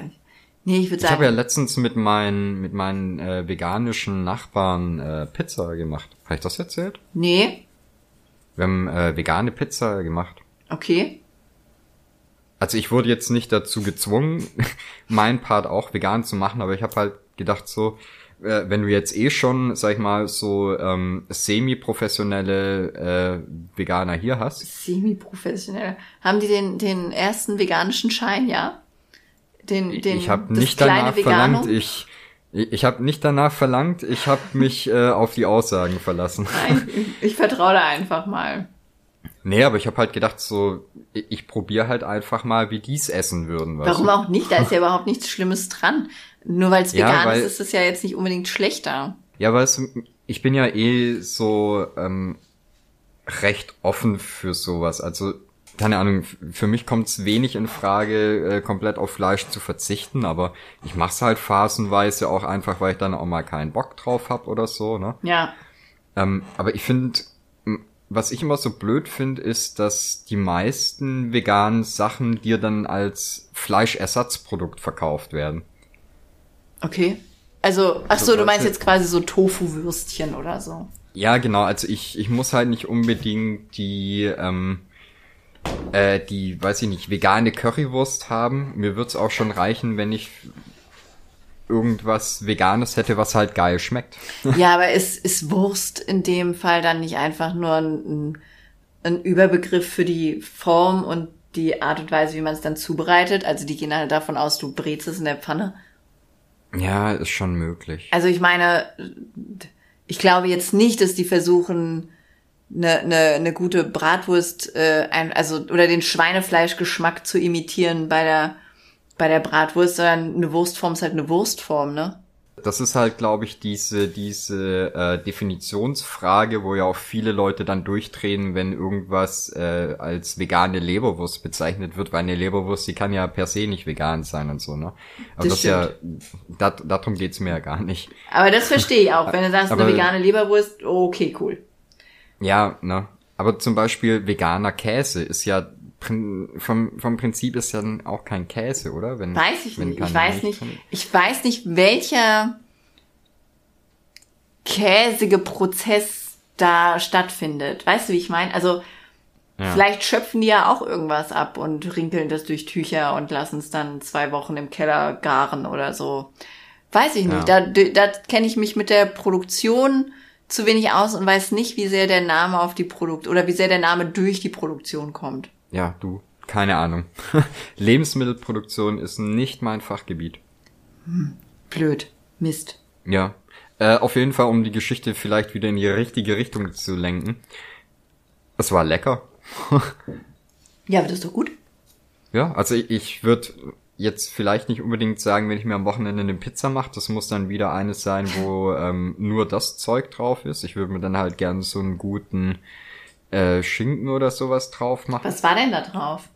nee, ich würde Ich habe ja sagen, letztens mit meinen, mit meinen äh, veganischen Nachbarn äh, Pizza gemacht. Habe ich das erzählt? nee, Wir haben äh, vegane Pizza gemacht. okay. Also ich wurde jetzt nicht dazu gezwungen, meinen Part auch vegan zu machen, aber ich habe halt gedacht so, äh, wenn du jetzt eh schon, sag ich mal, so ähm, semi-professionelle äh, Veganer hier hast, Semi-professionell. Haben die den, den ersten veganischen Schein, ja? Den, den, ich habe nicht danach Vegano? verlangt, ich ich, ich habe nicht danach verlangt, ich habe mich äh, auf die Aussagen verlassen. Nein, ich vertraue da einfach mal. Nee, aber ich habe halt gedacht so, ich, probiere halt einfach mal, wie die's essen würden. Warum du? auch nicht? Da ist ja überhaupt nichts Schlimmes dran. Nur weil es Ja, vegan weil- ist, ist es ja jetzt nicht unbedingt schlechter. Ja, du, ich bin ja eh so ähm, recht offen für sowas. Also, keine Ahnung, für mich kommt es wenig in Frage, äh, komplett auf Fleisch zu verzichten, aber ich mach's halt phasenweise auch einfach, weil ich dann auch mal keinen Bock drauf hab oder so, ne? Ja. Ähm, aber ich finde, was ich immer so blöd finde, ist, dass die meisten veganen Sachen dir dann als Fleischersatzprodukt verkauft werden. Okay. Also, ach so, So, du meinst jetzt quasi so Tofu-Würstchen oder so. Ja, genau. Also ich, ich muss halt nicht unbedingt die, ähm, äh, die, weiß ich nicht, vegane Currywurst haben. Mir wird's auch schon reichen, wenn ich irgendwas Veganes hätte, was halt geil schmeckt. Ja, aber ist, ist Wurst in dem Fall dann nicht einfach nur ein, ein Überbegriff für die Form und die Art und Weise, wie man es dann zubereitet? Also die gehen halt davon aus, du brätst es in der Pfanne. Ja, ist schon möglich. Also ich meine, ich glaube jetzt nicht, dass die versuchen, eine, eine, eine gute Bratwurst, äh, ein, also oder den Schweinefleischgeschmack zu imitieren bei der bei der Bratwurst, sondern eine Wurstform ist halt eine Wurstform, ne? Das ist halt, glaube ich, diese, diese äh, Definitionsfrage, wo ja auch viele Leute dann durchdrehen, wenn irgendwas äh, als vegane Leberwurst bezeichnet wird, weil eine Leberwurst, die kann ja per se nicht vegan sein und so, ne? Aber Das das, ist ja, dat, darum geht's mir ja gar nicht. Aber das verstehe ich auch. Wenn du sagst, eine Aber- vegane Leberwurst, okay, cool. Ja, ne? Aber zum Beispiel veganer Käse ist ja vom, vom Prinzip ist ja dann auch kein Käse, oder? Wenn, Weiß ich wenn nicht. Ich weiß nicht. drin- Ich weiß nicht, welcher käsige Prozess da stattfindet. Weißt du, wie ich meine? Also Ja. vielleicht schöpfen die ja auch irgendwas ab und rinkeln das durch Tücher und lassen es dann zwei Wochen im Keller garen oder so. Weiß ich nicht. Ja. Da, da kenne ich mich mit der Produktion zu wenig aus und weiß nicht, wie sehr der Name auf die Produkt oder wie sehr der Name durch die Produktion kommt. Ja, du, keine Ahnung. Lebensmittelproduktion ist nicht mein Fachgebiet. Blöd. Mist. Ja. Äh, auf jeden Fall, um die Geschichte vielleicht wieder in die richtige Richtung zu lenken. Es war lecker. Ja, aber das ist doch gut. Ja, also ich, ich würde jetzt vielleicht nicht unbedingt sagen, wenn ich mir am Wochenende eine Pizza mache, das muss dann wieder eines sein, wo ähm, nur das Zeug drauf ist. Ich würde mir dann halt gerne so einen guten äh, Schinken oder sowas drauf machen. Was war denn da drauf?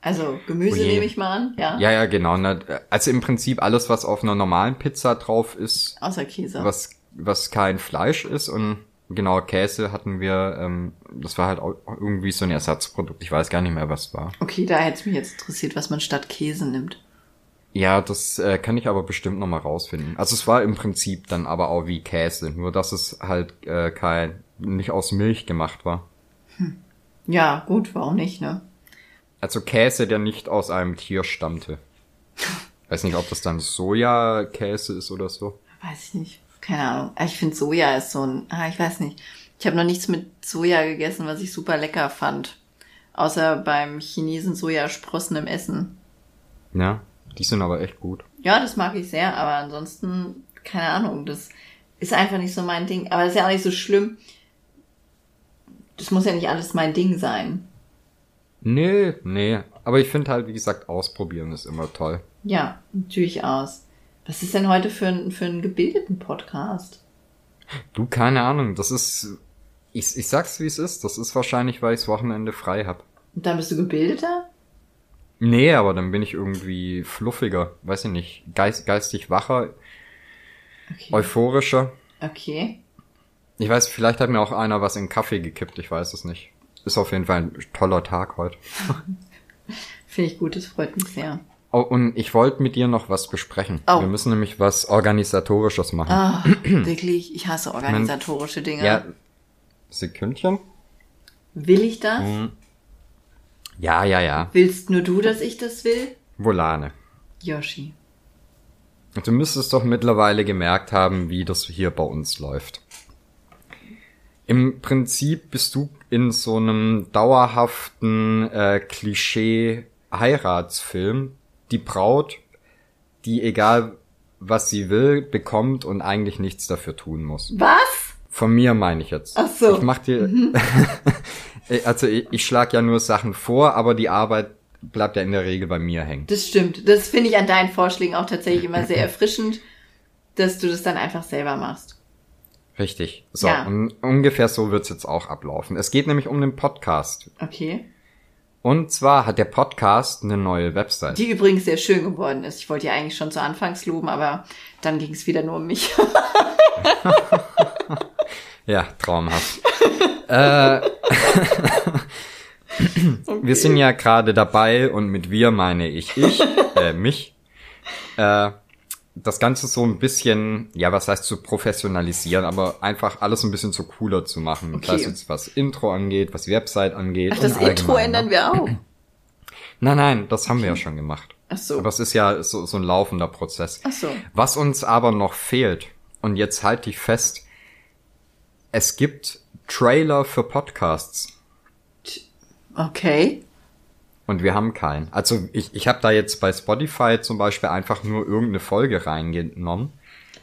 Also Gemüse Oh nehme ich mal an, ja. Ja, ja, genau. Na, Also im Prinzip alles, was auf einer normalen Pizza drauf ist, Außer Käse. was, was kein Fleisch ist und genau Käse hatten wir, ähm, das war halt auch irgendwie so ein Ersatzprodukt. Ich weiß gar nicht mehr, was war. Okay, da hätte es mich jetzt interessiert, was man statt Käse nimmt. Ja, das äh, kann ich aber bestimmt noch mal rausfinden. Also es war im Prinzip dann aber auch wie Käse, nur dass es halt äh, kein nicht aus Milch gemacht war. Ja, gut, warum nicht, ne? Also Käse, der nicht aus einem Tier stammte. Weiß nicht, ob das dann Sojakäse ist oder so. Weiß ich nicht. Keine Ahnung. Ah, Ich finde Soja ist so ein, ah, ich weiß nicht. Ich habe noch nichts mit Soja gegessen, was ich super lecker fand. Außer beim Chinesen Sojasprossen im Essen. Ja, die sind aber echt gut. Ja, das mag ich sehr, aber ansonsten, keine Ahnung, das ist einfach nicht so mein Ding. Aber das ist ja auch nicht so schlimm. Das muss ja nicht alles mein Ding sein. Nee, nee. Aber ich finde halt, wie gesagt, ausprobieren ist immer toll. Ja, durchaus. Was ist denn heute für ein, für einen gebildeten Podcast? Du, keine Ahnung, das ist. Ich, ich sag's wie es ist. Das ist wahrscheinlich, weil ichs Wochenende frei hab. Und dann bist du gebildeter? Nee, aber dann bin ich irgendwie fluffiger. Weiß ich nicht. Geist, geistig wacher, Okay. euphorischer. Okay. Ich weiß, vielleicht hat mir auch einer was in Kaffee gekippt, ich weiß es nicht. Ist auf jeden Fall ein toller Tag heute. Finde ich gut, das freut mich sehr. Oh, und ich wollte mit dir noch was besprechen. Oh. Wir müssen nämlich was Organisatorisches machen. Ah, wirklich, ich hasse organisatorische Dinge. Ja. Sekündchen? Will ich das? Mhm. Ja, ja, ja. Willst nur du, dass ich das will? Volane. Yoshi. Du müsstest doch mittlerweile gemerkt haben, wie das hier bei uns läuft. Im Prinzip bist du in so einem dauerhaften äh, Klischee-Heiratsfilm die Braut, die egal was sie will, bekommt und eigentlich nichts dafür tun muss. Was? Von mir meine ich jetzt. Ach so. Mhm. Ich mach dir, also ich, ich schlag ja nur Sachen vor, aber die Arbeit bleibt ja in der Regel bei mir hängen. Das stimmt. Das finde ich an deinen Vorschlägen auch tatsächlich immer sehr erfrischend, dass du das dann einfach selber machst. Richtig. So, Ja. und ungefähr so wird's jetzt auch ablaufen. Es geht nämlich um den Podcast. Okay. Und zwar hat der Podcast eine neue Website. Die übrigens sehr schön geworden ist. Ich wollte ja eigentlich schon zu Anfangs loben, aber dann ging es wieder nur um mich. Ja, traumhaft. äh, Wir sind ja gerade dabei und mit wir meine ich ich, äh, mich, äh, das Ganze so ein bisschen, ja, was heißt zu professionalisieren, aber einfach alles ein bisschen so cooler zu machen. Okay. Das heißt jetzt, was Intro angeht, was die Website angeht. Ach, das Intro allgemein, ändern ne? wir auch. Nein, nein, das haben wir ja schon gemacht. Ach so. Aber es ist ja so, so ein laufender Prozess. Ach so. Was uns aber noch fehlt, und jetzt halte ich fest, es gibt Trailer für Podcasts. Okay. Und wir haben keinen. Also ich, ich habe da jetzt bei Spotify zum Beispiel einfach nur irgendeine Folge reingenommen.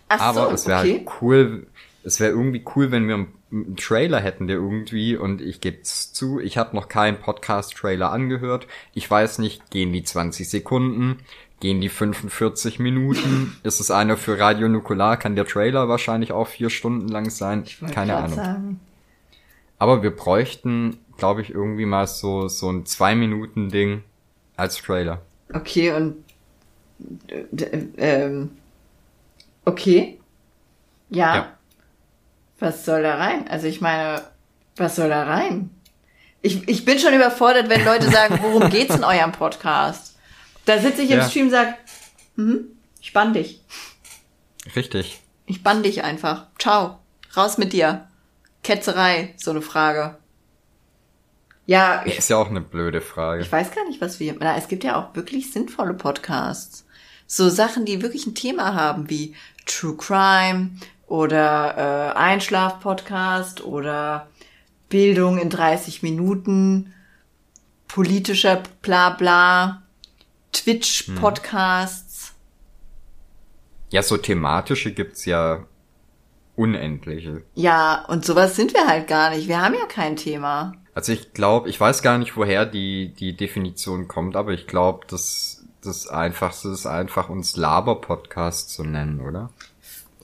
Ach Aber so, es wäre okay. halt cool, es wäre irgendwie cool, wenn wir einen, einen Trailer hätten, der irgendwie, und ich gebe zu, ich habe noch keinen Podcast-Trailer angehört. Ich weiß nicht, gehen die 20 Sekunden, gehen die 45 Minuten? Ist es einer für Radio Nukular? Kann der Trailer wahrscheinlich auch vier Stunden lang sein? Keine Ahnung. Sagen. Aber wir bräuchten, glaube ich, irgendwie mal so, so ein Zwei-Minuten-Ding als Trailer. Okay, und äh, ähm, okay. Ja. Ja. Was soll da rein? Also ich meine, was soll da rein? Ich, ich bin schon überfordert, wenn Leute sagen, worum geht's in eurem Podcast? Da sitze ich im Ja. Stream und sag, mhm, ich bann dich. Richtig. Ich bann dich einfach. Ciao. Raus mit dir. Ketzerei, so eine Frage. Ja, Ist ja auch eine blöde Frage. ich weiß gar nicht, was wir. Na, es gibt ja auch wirklich sinnvolle Podcasts. So Sachen, die wirklich ein Thema haben, wie True Crime oder äh, Einschlaf-Podcast oder Bildung in 30 Minuten, politischer Blabla, Twitch-Podcasts. Ja, so thematische gibt's ja unendliche. Ja, und sowas sind wir halt gar nicht. Wir haben ja kein Thema. Also ich glaube, ich weiß gar nicht, woher die, die Definition kommt, aber ich glaube, das, das Einfachste ist einfach, uns Laber-Podcast zu nennen, oder?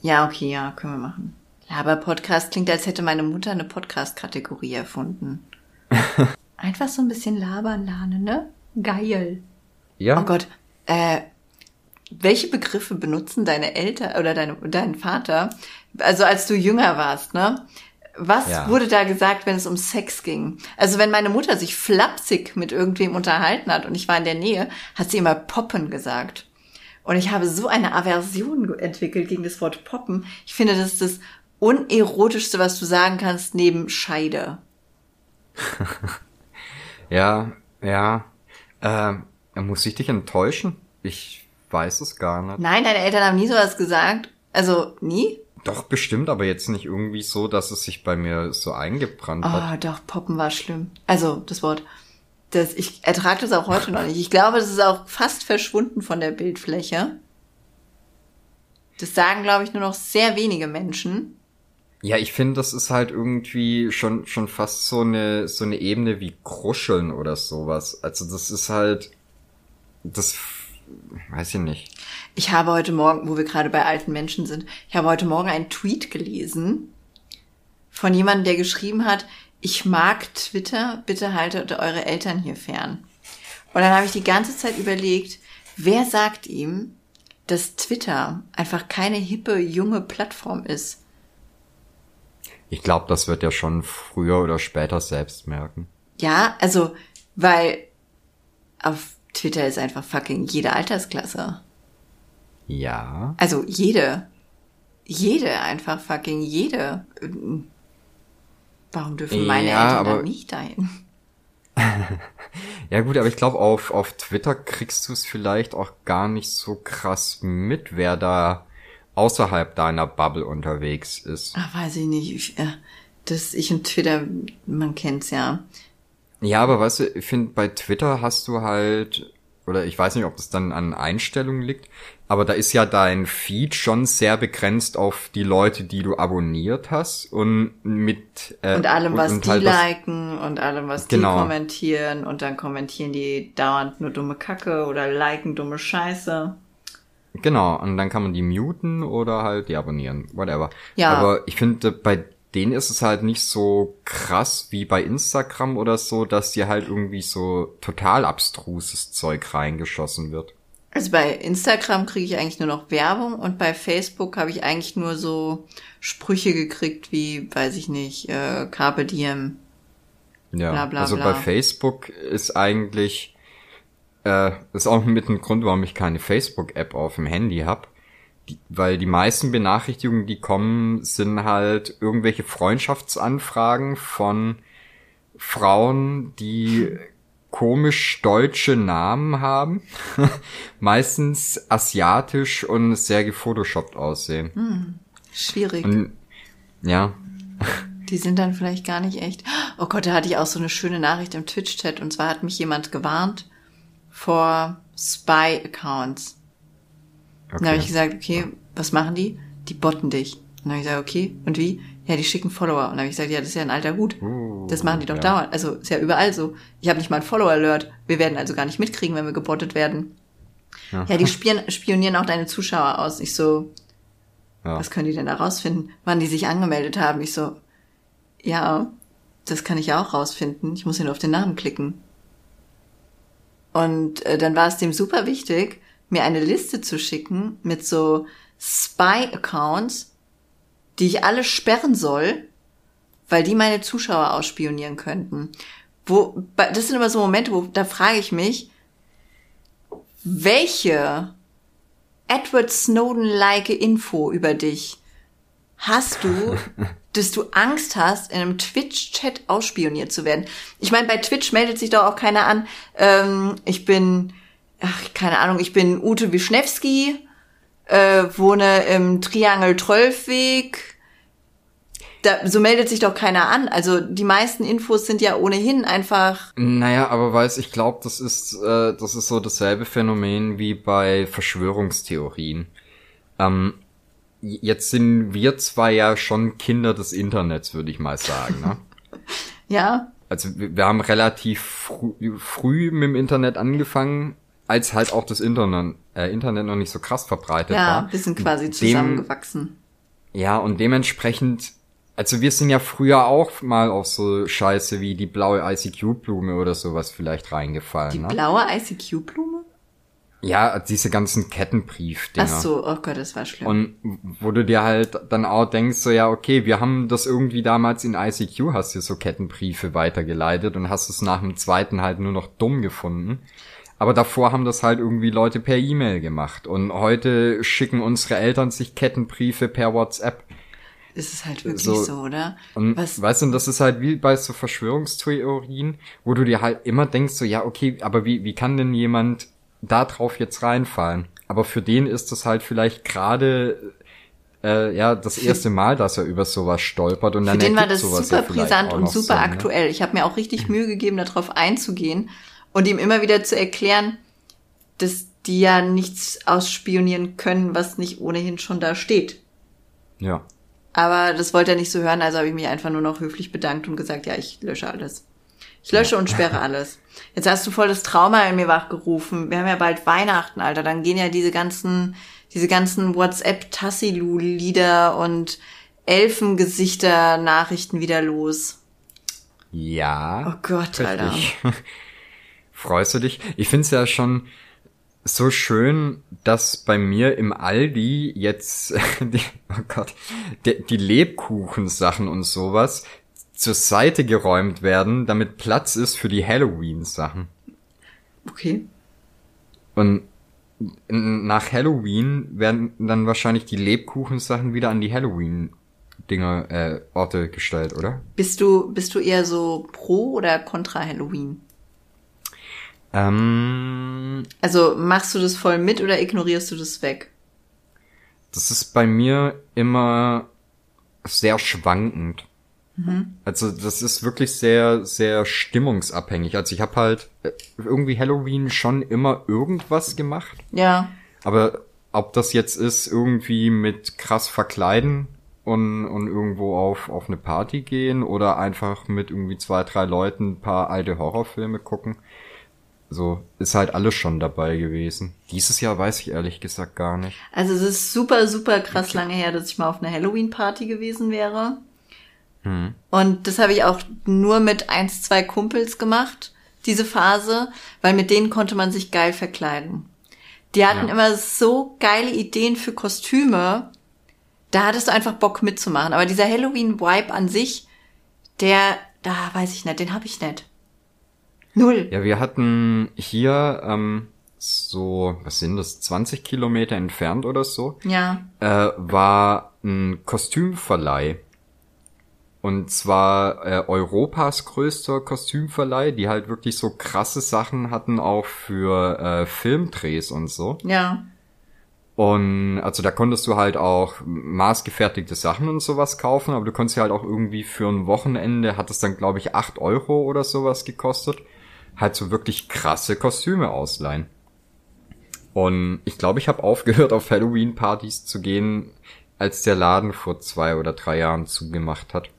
Ja, okay, ja, können wir machen. Laber-Podcast klingt, als hätte meine Mutter eine Podcast-Kategorie erfunden. Einfach so ein bisschen labern lernen, ne? Geil. Ja. Oh Gott, äh, welche Begriffe benutzen deine Eltern oder deine, dein Vater? Also als du jünger warst, ne? Was Ja. wurde da gesagt, wenn es um Sex ging? Also wenn meine Mutter sich flapsig mit irgendwem unterhalten hat und ich war in der Nähe, hat sie immer Poppen gesagt. Und ich habe so eine Aversion entwickelt gegen das Wort Poppen. Ich finde, das ist das unerotischste, was du sagen kannst, neben Scheide. Ja, ja. Äh, muss ich dich enttäuschen? Ich weiß es gar nicht. Nein, deine Eltern haben nie sowas gesagt. Also, nie? Doch, bestimmt, aber jetzt nicht irgendwie so, dass es sich bei mir so eingebrannt Oh, hat. doch, Poppen war schlimm. Also, das Wort. Das, ich ertrage das auch heute noch nicht. Ich glaube, das ist auch fast verschwunden von der Bildfläche. Das sagen, glaube ich, nur noch sehr wenige Menschen. Ja, ich finde, das ist halt irgendwie schon, schon fast so eine, so eine Ebene wie Kruscheln oder sowas. Also das ist halt, das, weiß ich nicht. Ich habe heute Morgen, wo wir gerade bei alten Menschen sind, ich habe heute Morgen einen Tweet gelesen von jemandem, der geschrieben hat, ich mag Twitter, bitte haltet eure Eltern hier fern. Und dann habe ich die ganze Zeit überlegt, wer sagt ihm, dass Twitter einfach keine hippe, junge Plattform ist? Ich glaube, das wird er schon früher oder später selbst merken. Ja, also, weil auf Twitter ist einfach fucking jede Altersklasse. Ja. Also jede. Jede, einfach fucking jede. Warum dürfen meine Ja, Eltern aber- dann nicht dahin? Ja gut, aber ich glaube, auf, auf Twitter kriegst du es vielleicht auch gar nicht so krass mit, wer da außerhalb deiner Bubble unterwegs ist. Ach, weiß ich nicht. Ich, äh, das, ich und Twitter, man kennt's ja. Ja, aber weißt du, ich finde, bei Twitter hast du halt, oder ich weiß nicht, ob das dann an Einstellungen liegt, aber da ist ja dein Feed schon sehr begrenzt auf die Leute, die du abonniert hast und mit äh, Und allem, was und die halt was- liken und allem, was Genau. die kommentieren und dann kommentieren die dauernd nur dumme Kacke oder liken dumme Scheiße. Genau, und dann kann man die muten oder halt die abonnieren, whatever. Ja. Aber ich finde, bei denen ist es halt nicht so krass wie bei Instagram oder so, dass dir halt irgendwie so total abstruses Zeug reingeschossen wird. Also bei Instagram kriege ich eigentlich nur noch Werbung und bei Facebook habe ich eigentlich nur so Sprüche gekriegt wie, weiß ich nicht, äh, Carpe Diem. Ja, Bla, bla, also bla. bei Facebook ist eigentlich, äh, ist auch mit ein Grund, warum ich keine Facebook-App auf dem Handy hab, die, weil die meisten Benachrichtigungen, die kommen, sind halt irgendwelche Freundschaftsanfragen von Frauen, die komisch deutsche Namen haben, meistens asiatisch und sehr gefotoshoppt aussehen. Schwierig. Und ja, Die sind dann vielleicht gar nicht echt. Oh Gott, da hatte ich auch so eine schöne Nachricht im Twitch-Chat und zwar hat mich jemand gewarnt vor Spy-Accounts. Dann habe ich gesagt, okay, was machen die? Die botten dich. Und dann habe ich gesagt, okay, und wie? Ja, die schicken Follower. Und dann habe ich gesagt, ja, das ist ja ein alter Hut. Uh, das machen die doch ja. dauernd. Also ist ja überall so. Ich habe nicht mal einen Follower-Alert. Wir werden also gar nicht mitkriegen, wenn wir gebottet werden. Ja. Ja, die spionieren, spionieren auch deine Zuschauer aus. Ich so, Ja. was können die denn da rausfinden? Wann die sich angemeldet haben? Ich so, ja, das kann ich ja auch rausfinden. Ich muss ja nur auf den Namen klicken. Und äh, dann war es dem super wichtig, mir eine Liste zu schicken mit so Spy-Accounts, die ich alle sperren soll, weil die meine Zuschauer ausspionieren könnten. Wo, das sind immer so Momente, wo da frage ich mich, welche Edward Snowden-like Info über dich hast du, dass du Angst hast, in einem Twitch-Chat ausspioniert zu werden? Ich meine, bei Twitch meldet sich doch auch keiner an. Ähm, ich bin, ach, keine Ahnung, ich bin Ute Wischnewski, äh, wohne im Triangel Trollweg. Da, so meldet sich doch keiner an. Also die meisten Infos sind ja ohnehin einfach. Naja, aber weiß, ich glaube, das ist, äh, das ist so dasselbe Phänomen wie bei Verschwörungstheorien. Ähm, jetzt sind wir zwei ja schon Kinder des Internets, würde ich mal sagen. Ne? Ja, Also wir, wir haben relativ frü früh mit dem Internet angefangen, als halt auch das Internet, äh, Internet noch nicht so krass verbreitet ja, war. wir sind quasi Dem- zusammengewachsen. Ja, und dementsprechend, also wir sind ja früher auch mal auf so Scheiße wie die blaue ICQ-Blume oder sowas vielleicht reingefallen. Die ne? blaue ICQ-Blume? Ja, diese ganzen Kettenbriefdinger. Ach so, oh Gott, das war schlimm. Und wo du dir halt dann auch denkst, so ja, okay, wir haben das irgendwie damals in ICQ, hast du so Kettenbriefe weitergeleitet und hast es nach dem zweiten halt nur noch dumm gefunden. Aber davor haben das halt irgendwie Leute per E-Mail gemacht. Und heute schicken unsere Eltern sich Kettenbriefe per WhatsApp. ist es halt wirklich So- so, oder? Und Was- weißt du, und das ist halt wie bei so Verschwörungstheorien, wo du dir halt immer denkst, so, ja, okay, aber wie, wie kann denn jemand da drauf jetzt reinfallen? Aber für den ist das halt vielleicht gerade äh, ja das erste Mal, dass er über sowas stolpert und Für dann den war das super ja brisant und super ne? aktuell. Ich habe mir auch richtig Mühe gegeben, darauf einzugehen und ihm immer wieder zu erklären, dass die ja nichts ausspionieren können, was nicht ohnehin schon da steht. Ja. Aber das wollte er nicht so hören, also habe ich mich einfach nur noch höflich bedankt und gesagt, ja, ich lösche alles. Ich lösche und sperre alles. Jetzt hast du voll das Trauma in mir wachgerufen. Wir haben ja bald Weihnachten, Alter. Dann gehen ja diese ganzen, diese ganzen WhatsApp-Tassilu-Lieder und Elfengesichter-Nachrichten wieder los. Ja. Oh Gott, Alter. Freust du dich? Ich find's ja schon so schön, dass bei mir im Aldi jetzt die, oh Gott, die, die Lebkuchensachen und sowas zur Seite geräumt werden, damit Platz ist für die Halloween-Sachen. Okay. Und nach Halloween werden dann wahrscheinlich die Lebkuchensachen wieder an die Halloween-Dinger, äh, Orte gestellt, oder? Bist du, bist du eher so pro oder kontra Halloween? Ähm, Also machst du das voll mit oder ignorierst du das weg? Das ist bei mir immer sehr schwankend. Also das ist wirklich sehr, sehr stimmungsabhängig. Also ich habe halt äh, irgendwie Halloween schon immer irgendwas gemacht. Ja. Aber ob das jetzt ist, irgendwie mit krass verkleiden und, und irgendwo auf, auf eine Party gehen oder einfach mit irgendwie zwei, drei Leuten ein paar alte Horrorfilme gucken. So, ist halt alles schon dabei gewesen. Dieses Jahr weiß ich ehrlich gesagt gar nicht. Also es ist super, super krass lange her, dass ich mal auf einer Halloween-Party gewesen wäre. Und das habe ich auch nur mit eins, zwei Kumpels gemacht, diese Phase, weil mit denen konnte man sich geil verkleiden. Die hatten Ja. immer so geile Ideen für Kostüme, da hattest du einfach Bock mitzumachen. Aber dieser Halloween-Vibe an sich, der, da weiß ich nicht, den habe ich nicht. Null. Ja, wir hatten hier ähm, so, was sind das, 20 Kilometer entfernt oder so, Ja. äh, war ein Kostümverleih. Und zwar äh, Europas größter Kostümverleih, die halt wirklich so krasse Sachen hatten, auch für äh, Filmdrehs und so. Ja. Und also da konntest du halt auch maßgefertigte Sachen und sowas kaufen, aber du konntest ja halt auch irgendwie für ein Wochenende, hat es dann glaube ich 8 Euro oder sowas gekostet, halt so wirklich krasse Kostüme ausleihen. Und ich glaube, ich habe aufgehört, auf Halloween-Partys zu gehen, als der Laden vor zwei oder drei Jahren zugemacht hat.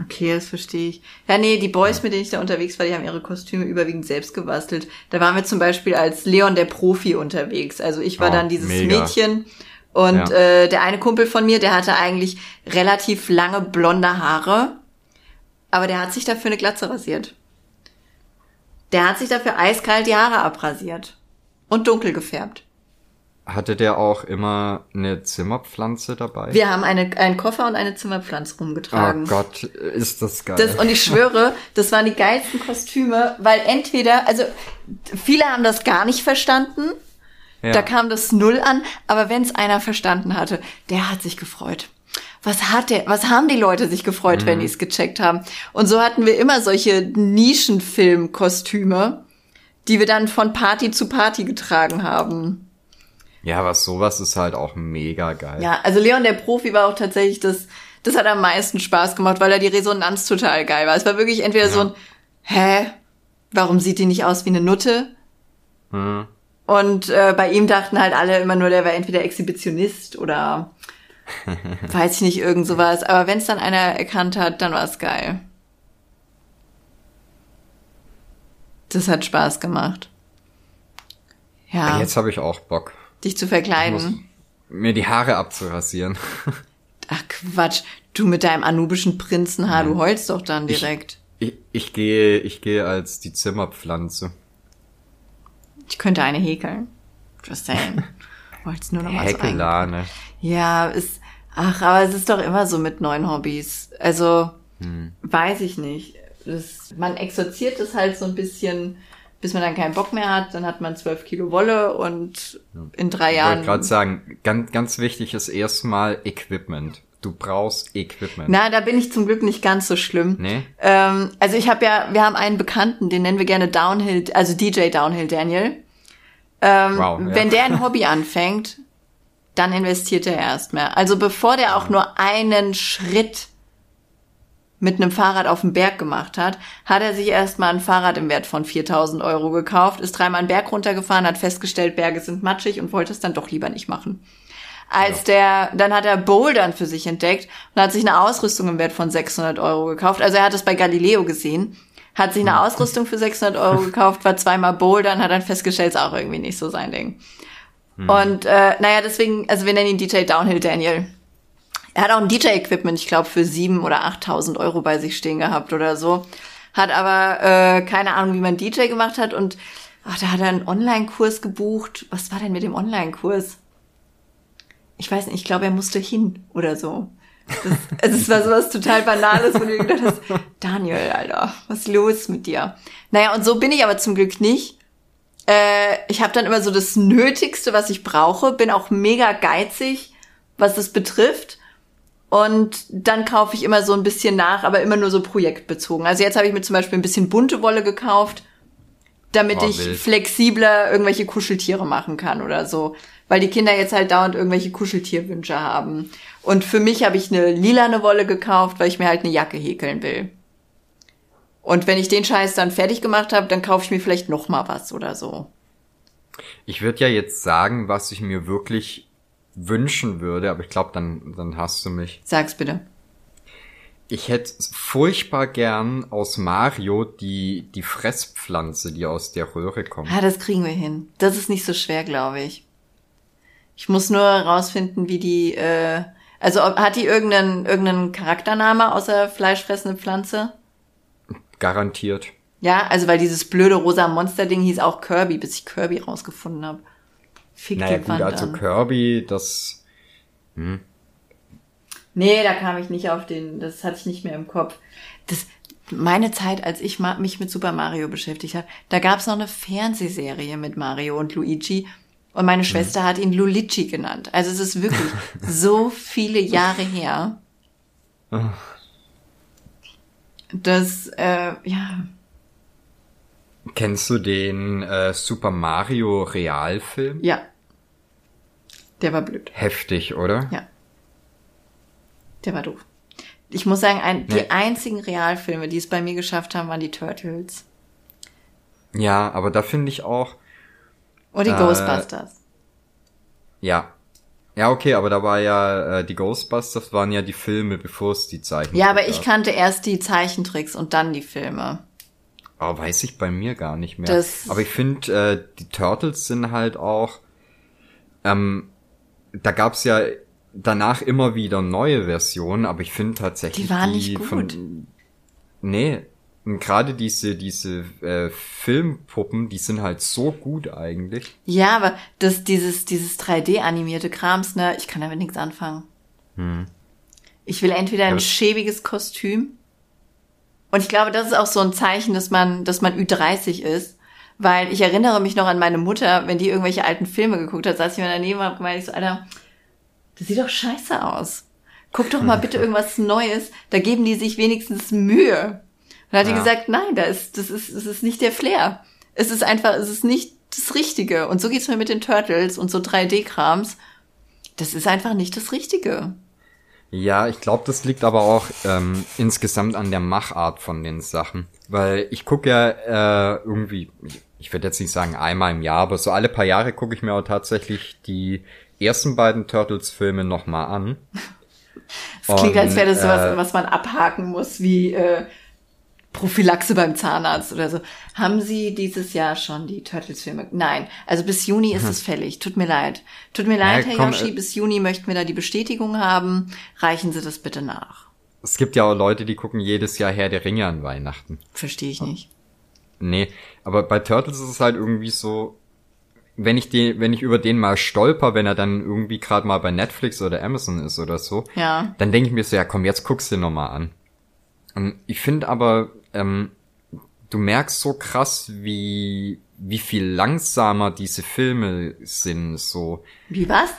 Okay, das verstehe ich. Ja, nee, die Boys, mit denen ich da unterwegs war, die haben ihre Kostüme überwiegend selbst gebastelt. Da waren wir zum Beispiel als Leon der Profi unterwegs. Also ich war Oh, dann dieses mega. Mädchen und Ja. äh, der eine Kumpel von mir, der hatte eigentlich relativ lange blonde Haare, aber der hat sich dafür eine Glatze rasiert. Der hat sich dafür eiskalt die Haare abrasiert und dunkel gefärbt. Hatte der auch immer eine Zimmerpflanze dabei? Wir haben eine, einen Koffer und eine Zimmerpflanze oh rumgetragen. Gott, ist das geil. Das, und ich schwöre, das waren die geilsten Kostüme, weil entweder, also viele haben das gar nicht verstanden, ja. da kam das null an, aber wenn es einer verstanden hatte, der hat sich gefreut. Was hat der, was haben die Leute sich gefreut, Mhm. wenn die es gecheckt haben? Und so hatten wir immer solche Nischenfilmkostüme, die wir dann von Party zu Party getragen haben. ja, was sowas ist halt auch mega geil. Ja, also Leon der Profi war auch tatsächlich das, das hat am meisten Spaß gemacht, weil da die Resonanz total geil war. Es war wirklich entweder so ein, hä, warum sieht die nicht aus wie eine Nutte? Hm. Und äh, bei ihm dachten halt alle immer nur, der war entweder Exhibitionist oder weiß ich nicht, irgend sowas. Aber wenn es dann einer erkannt hat, dann war es geil. Das hat Spaß gemacht. Ja, Jetzt habe ich auch Bock, dich zu verkleiden. mir die Haare abzurasieren. Ach Quatsch, du mit deinem anubischen Prinzenhaar, du heulst doch dann direkt. Ich, ich gehe, ich gehe als die Zimmerpflanze. Ich könnte eine häkeln. Just saying. Wollt's nur noch mal so. Häkelane. Ja, ist, ach, aber es ist doch immer so mit neuen Hobbys. Also, Hm. weiß ich nicht. Das, man exorziert es halt so ein bisschen, bis man dann keinen Bock mehr hat. Dann hat man zwölf Kilo Wolle und in drei Ich Jahren. wollte gerade sagen, ganz, ganz wichtig ist erstmal Equipment. Du brauchst Equipment. Na, da bin ich zum Glück nicht ganz so schlimm. Nee? Ähm, also ich habe ja, wir haben einen Bekannten, den nennen wir gerne Downhill, also DJ Downhill Daniel. Ähm, Wow, ja. Wenn der ein Hobby anfängt, dann investiert er erst mehr. Also bevor der auch nur einen Schritt mit einem Fahrrad auf den Berg gemacht hat, hat er sich erstmal ein Fahrrad im Wert von 4000 Euro gekauft, ist dreimal einen Berg runtergefahren, hat festgestellt, Berge sind matschig und wollte es dann doch lieber nicht machen. Als der, dann hat er Bouldern für sich entdeckt und hat sich eine Ausrüstung im Wert von 600 Euro gekauft. Also er hat es bei Galileo gesehen, hat sich eine Ausrüstung für 600 Euro gekauft, war zweimal Bouldern, hat dann festgestellt, ist auch irgendwie nicht so sein Ding. Und äh, naja, deswegen, also wir nennen ihn DJ Downhill Daniel. Er hat auch ein DJ-Equipment, ich glaube, für sieben oder 8.000 Euro bei sich stehen gehabt oder so. Hat aber äh, keine Ahnung, wie man DJ gemacht hat. Und ach, da hat er einen Online-Kurs gebucht. Was war denn mit dem Online-Kurs? Ich weiß nicht, ich glaube, er musste hin oder so. Das, also es war sowas total Banales, wo du gedacht hast, Daniel, Alter, was ist los mit dir? Naja, und so bin ich aber zum Glück nicht. Äh, ich habe dann immer so das Nötigste, was ich brauche, bin auch mega geizig, was das betrifft. Und dann kaufe ich immer so ein bisschen nach, aber immer nur so projektbezogen. Also jetzt habe ich mir zum Beispiel ein bisschen bunte Wolle gekauft, damit Oh, ich wild. flexibler irgendwelche Kuscheltiere machen kann oder so. Weil die Kinder jetzt halt dauernd irgendwelche Kuscheltierwünsche haben. Und für mich habe ich eine lilane Wolle gekauft, weil ich mir halt eine Jacke häkeln will. Und wenn ich den Scheiß dann fertig gemacht habe, dann kaufe ich mir vielleicht noch mal was oder so. Ich würde ja jetzt sagen, was ich mir wirklich wünschen würde, aber ich glaube, dann, dann hast du mich. Sag's bitte. Ich hätte furchtbar gern aus Mario die, die Fresspflanze, die aus der Röhre kommt. Ah, das kriegen wir hin. Das ist nicht so schwer, glaube ich. Ich muss nur rausfinden, wie die, äh, also ob, hat die irgendeinen, irgendeinen Charaktername außer fleischfressende Pflanze? Garantiert. Ja, also weil dieses blöde rosa Monster-Ding hieß auch Kirby, bis ich Kirby rausgefunden habe. Fick Naja die gut, Wand also an. Kirby, das Nee, da kam ich nicht auf den, das hatte ich nicht mehr im Kopf. Das, meine Zeit, als ich mich mit Super Mario beschäftigt habe, da gab's noch eine Fernsehserie mit Mario und Luigi und meine Schwester hat ihn Luigi genannt. Also es ist wirklich so viele Jahre her. Das, äh, ja, Kennst du den äh, Super Mario Realfilm? ja. Der war blöd. Heftig, oder? Ja. Der war doof. Ich muss sagen, ein, Nee. die einzigen Realfilme, die es bei mir geschafft haben, waren die Turtles. Ja, aber da finde ich auch, Und die Äh, Ghostbusters. ja. Ja, okay, aber da war ja, äh, die Ghostbusters waren ja die Filme, bevor es die Zeichen Ja, aber ich kannte erst die Zeichentricks und dann die Filme. Oh, weiß ich bei mir gar nicht mehr. Das- aber ich finde, äh, die Turtles sind halt auch, ähm, da gab's ja danach immer wieder neue Versionen, aber ich finde tatsächlich Die waren nicht gut. von nee, und gerade diese diese äh, Filmpuppen, die sind halt so gut eigentlich. Ja, aber das, dieses, dieses 3D-animierte Krams, ne, ich kann damit nichts anfangen. Ich will entweder ein Hm. Ja. schäbiges Kostüm. Und ich glaube, das ist auch so ein Zeichen, dass man, dass man Ü30 ist. Weil ich erinnere mich noch an meine Mutter, wenn die irgendwelche alten Filme geguckt hat, saß ich mir daneben und gemeint, ich so, Alter, das sieht doch scheiße aus. Guck doch mal bitte irgendwas Neues, da geben die sich wenigstens Mühe. Und dann hat die Ja. gesagt, nein, da ist, das ist, das ist nicht der Flair. Es ist einfach, es ist nicht das Richtige. Und so geht's mir mit den Turtles und so 3D-Krams. Das ist einfach nicht das Richtige. Ja, ich glaube, das liegt aber auch ähm, insgesamt an der Machart von den Sachen. Weil ich gucke ja äh, irgendwie, ich, ich würde jetzt nicht sagen einmal im Jahr, aber so alle paar Jahre gucke ich mir auch tatsächlich die ersten beiden Turtles-Filme nochmal an. Es klingt, als wäre das Und, sowas, äh, was man abhaken muss, wie äh, Prophylaxe beim Zahnarzt oder so. Haben Sie dieses Jahr schon die Turtles-Filme? Nein. Also bis Juni ist es fällig. Tut mir leid. Tut mir leid, Herr komm, Yoshi. äh, Bis Juni möchten wir da die Bestätigung haben. Reichen Sie das bitte nach. Es gibt ja auch Leute, die gucken jedes Jahr Herr der Ringe an Weihnachten. Verstehe ich nicht. Nee, aber bei Turtles ist es halt irgendwie so, wenn ich den, wenn ich über den mal stolper, wenn er dann irgendwie gerade mal bei Netflix oder Amazon ist oder so, Ja. dann denke ich mir so, ja komm, jetzt guckst du den nochmal an. Und ich finde aber, ähm, du merkst so krass, wie, wie viel langsamer diese Filme sind, so. Wie was?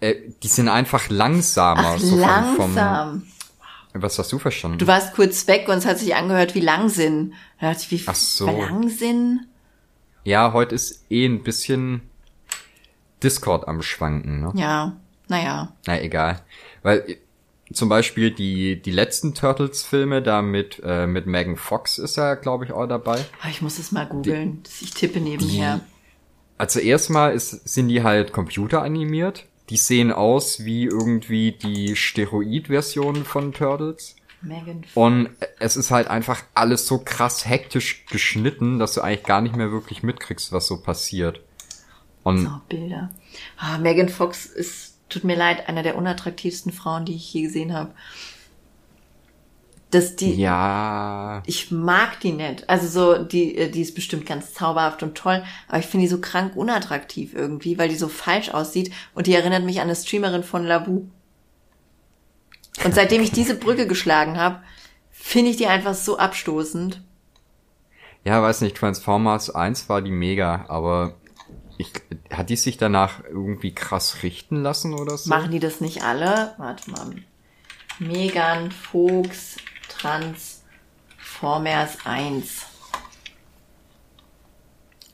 Äh, die sind einfach langsamer. Ach, so vom- langsam. Vom, was hast du verstanden? Du warst kurz weg und es hat sich angehört wie Langsinn. Da dachte ich, wie Ach so. Langsinn? ja, heute ist eh ein bisschen Discord am Schwanken, ne? Ja, naja. Na, egal. Weil zum Beispiel die, die letzten Turtles-Filme, da mit, äh, mit Megan Fox ist ja, glaube ich, auch dabei. Ah, Ich muss es mal googeln. Ich tippe nebenher. Also erstmal ist, sind die halt computeranimiert. Die sehen aus wie irgendwie die Steroid-Version von Turtles. Megan Und es ist halt einfach alles so krass hektisch geschnitten, dass du eigentlich gar nicht mehr wirklich mitkriegst, was so passiert. Und Oh, Bilder. Ah, Megan Fox ist, tut mir leid, einer der unattraktivsten Frauen, die ich je gesehen habe. Dass die, ja, ich mag die nicht. Also so, die, äh, die ist bestimmt ganz zauberhaft und toll, aber ich finde die so krank unattraktiv irgendwie, weil die so falsch aussieht und die erinnert mich an eine Streamerin von Labu. Und seitdem ich diese Brücke geschlagen habe, finde ich die einfach so abstoßend. ja, weiß nicht, Transformers 1 war die mega, aber ich, hat die sich danach irgendwie krass richten lassen oder so? Machen die das nicht alle? Warte mal. Megan Fuchs Transformers 1.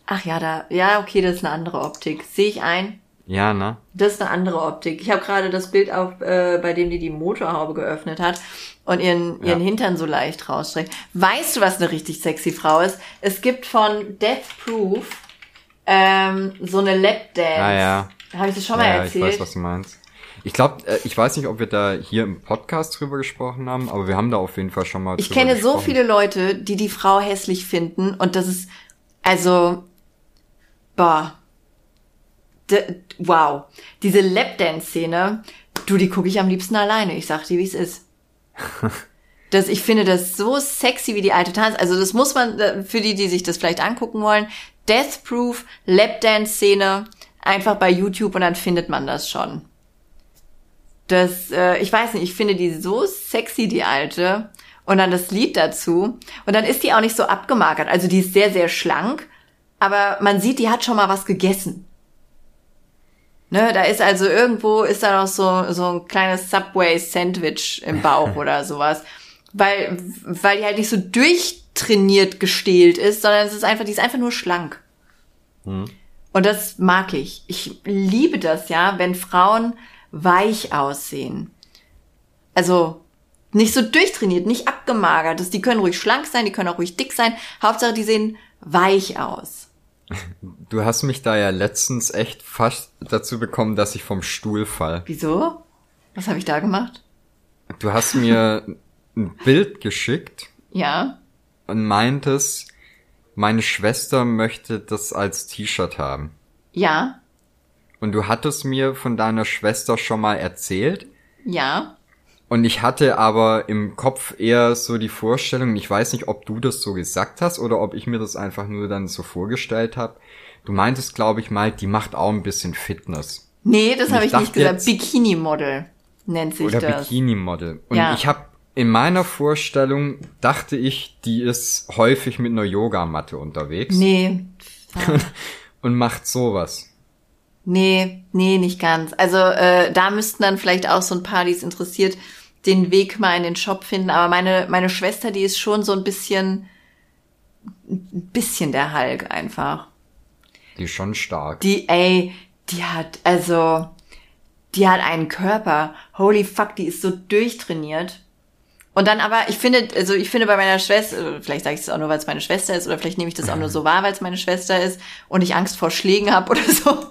Ach ja, da, ja, okay, das ist eine andere Optik. Sehe ich ein. Ja, ne? Das ist eine andere Optik. Ich habe gerade das Bild auf, äh, bei dem die die Motorhaube geöffnet hat und ihren, ihren Ja. Hintern so leicht rausstreckt. Weißt du, was eine richtig sexy Frau ist? Es gibt von Death Proof ähm, so eine Lapdance. Ah ja. Habe ich das schon mal ja, erzählt? ich weiß, was du meinst. Ich glaube, äh, ich weiß nicht, ob wir da hier im Podcast drüber gesprochen haben, aber wir haben da auf jeden Fall schon mal Ich kenne so gesprochen. viele Leute, die die Frau hässlich finden und das ist, also, boah, D wow. Diese Lapdance-Szene, du, die gucke ich am liebsten alleine. Ich sag dir, wie es ist. Das, ich finde das so sexy, wie die alte Tanz. Also das muss man, äh, für die, die sich das vielleicht angucken wollen, Death Proof, Lapdance-Szene, einfach bei YouTube und dann findet man das schon. Das, äh, ich weiß nicht, ich finde die so sexy, die alte. Und dann das Lied dazu. Und dann ist die auch nicht so abgemagert. Also die ist sehr, sehr schlank. Aber man sieht, die hat schon mal was gegessen. Ne, da ist also irgendwo ist da noch so, so ein kleines Subway-Sandwich im Bauch oder sowas. Weil, weil die halt nicht so durchtrainiert gestählt ist, sondern es ist einfach, die ist einfach nur schlank. Und das mag ich. Ich liebe das ja, wenn Frauen weich aussehen. Also nicht so durchtrainiert, nicht abgemagert. Das, die können ruhig schlank sein, die können auch ruhig dick sein. Hauptsache, die sehen weich aus. Du hast mich da ja letztens echt fast dazu bekommen, dass ich vom Stuhl fall. Wieso? Was habe ich da gemacht? Du hast mir ein Bild geschickt Ja. Und meintest, meine Schwester möchte das als T-Shirt haben. Ja. Und du hattest mir von deiner Schwester schon mal erzählt. Ja. Und ich hatte aber im Kopf eher so die Vorstellung, ich weiß nicht, ob du das so gesagt hast oder ob ich mir das einfach nur dann so vorgestellt habe. Du meintest, glaube ich mal, die macht auch ein bisschen Fitness. Nee, das habe ich ich nicht gesagt. Bikini-Model nennt sich Oder das. Bikini-Model. Und Ja. ich habe in meiner Vorstellung dachte ich, die ist häufig mit einer Yogamatte unterwegs Nee. und macht sowas. Nee, nee, nicht ganz. Also äh, da müssten dann vielleicht auch so ein paar, die es interessiert, den Weg mal in den Shop finden. Aber meine, meine Schwester, die ist schon so ein bisschen, ein bisschen der Hulk einfach. Die ist schon stark. Die, ey, die hat, also, die hat einen Körper. Holy fuck, die ist so durchtrainiert. Und dann aber, ich finde, also ich finde bei meiner Schwester, vielleicht sage ich es auch nur, weil es meine Schwester ist, oder vielleicht nehme ich das auch nur so wahr, weil es meine Schwester ist und ich Angst vor Schlägen habe oder so.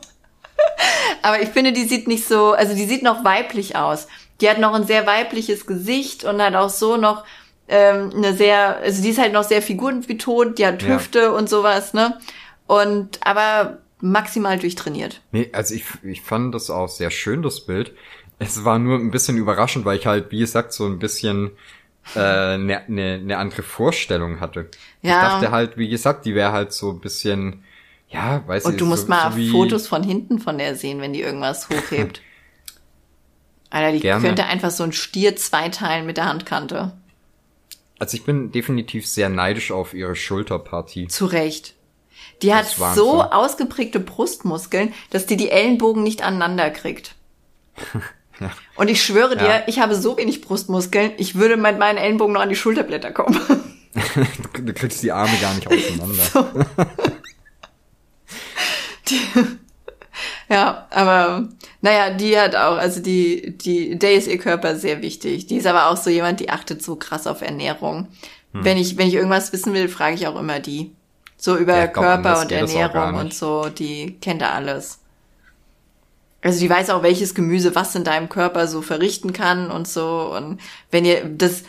aber ich finde, die sieht nicht so, also die sieht noch weiblich aus. Die hat noch ein sehr weibliches Gesicht und hat auch so noch ähm, eine sehr, also die ist halt noch sehr figurenbetont, die hat Ja. Hüfte und sowas, ne? Und aber maximal durchtrainiert. Nee, also ich, ich fand das auch sehr schön, das Bild. Es war nur ein bisschen überraschend, weil ich halt, wie gesagt, so ein bisschen eine äh, ne, ne, ne andere Vorstellung hatte. Ich Ja. dachte halt, wie gesagt, die wäre halt so ein bisschen, ja, weiß Und ich du musst so, mal so Fotos von hinten von der sehen, wenn die irgendwas hochhebt. Alter, die Gerne. könnte einfach so ein Stier zweiteilen mit der Handkante. Also ich bin definitiv sehr neidisch auf ihre Schulterpartie. Zu Recht. Die hat Das ist so ausgeprägte Brustmuskeln, dass die die Ellenbogen nicht aneinander kriegt. Und ich schwöre dir, Ja. ich habe so wenig Brustmuskeln, ich würde mit meinen Ellenbogen noch an die Schulterblätter kommen. Du, kriegst die Arme gar nicht auseinander. ja, aber naja, die hat auch, also die, die, der ist ihr Körper sehr wichtig. Die ist aber auch so jemand, die achtet so krass auf Ernährung. Hm. Wenn ich, wenn ich irgendwas wissen will, frage ich auch immer die. So über Ja, glaub, Körper und Ernährung und so, die kennt da alles. Also die weiß auch, welches Gemüse was in deinem Körper so verrichten kann und so. Und wenn ihr das,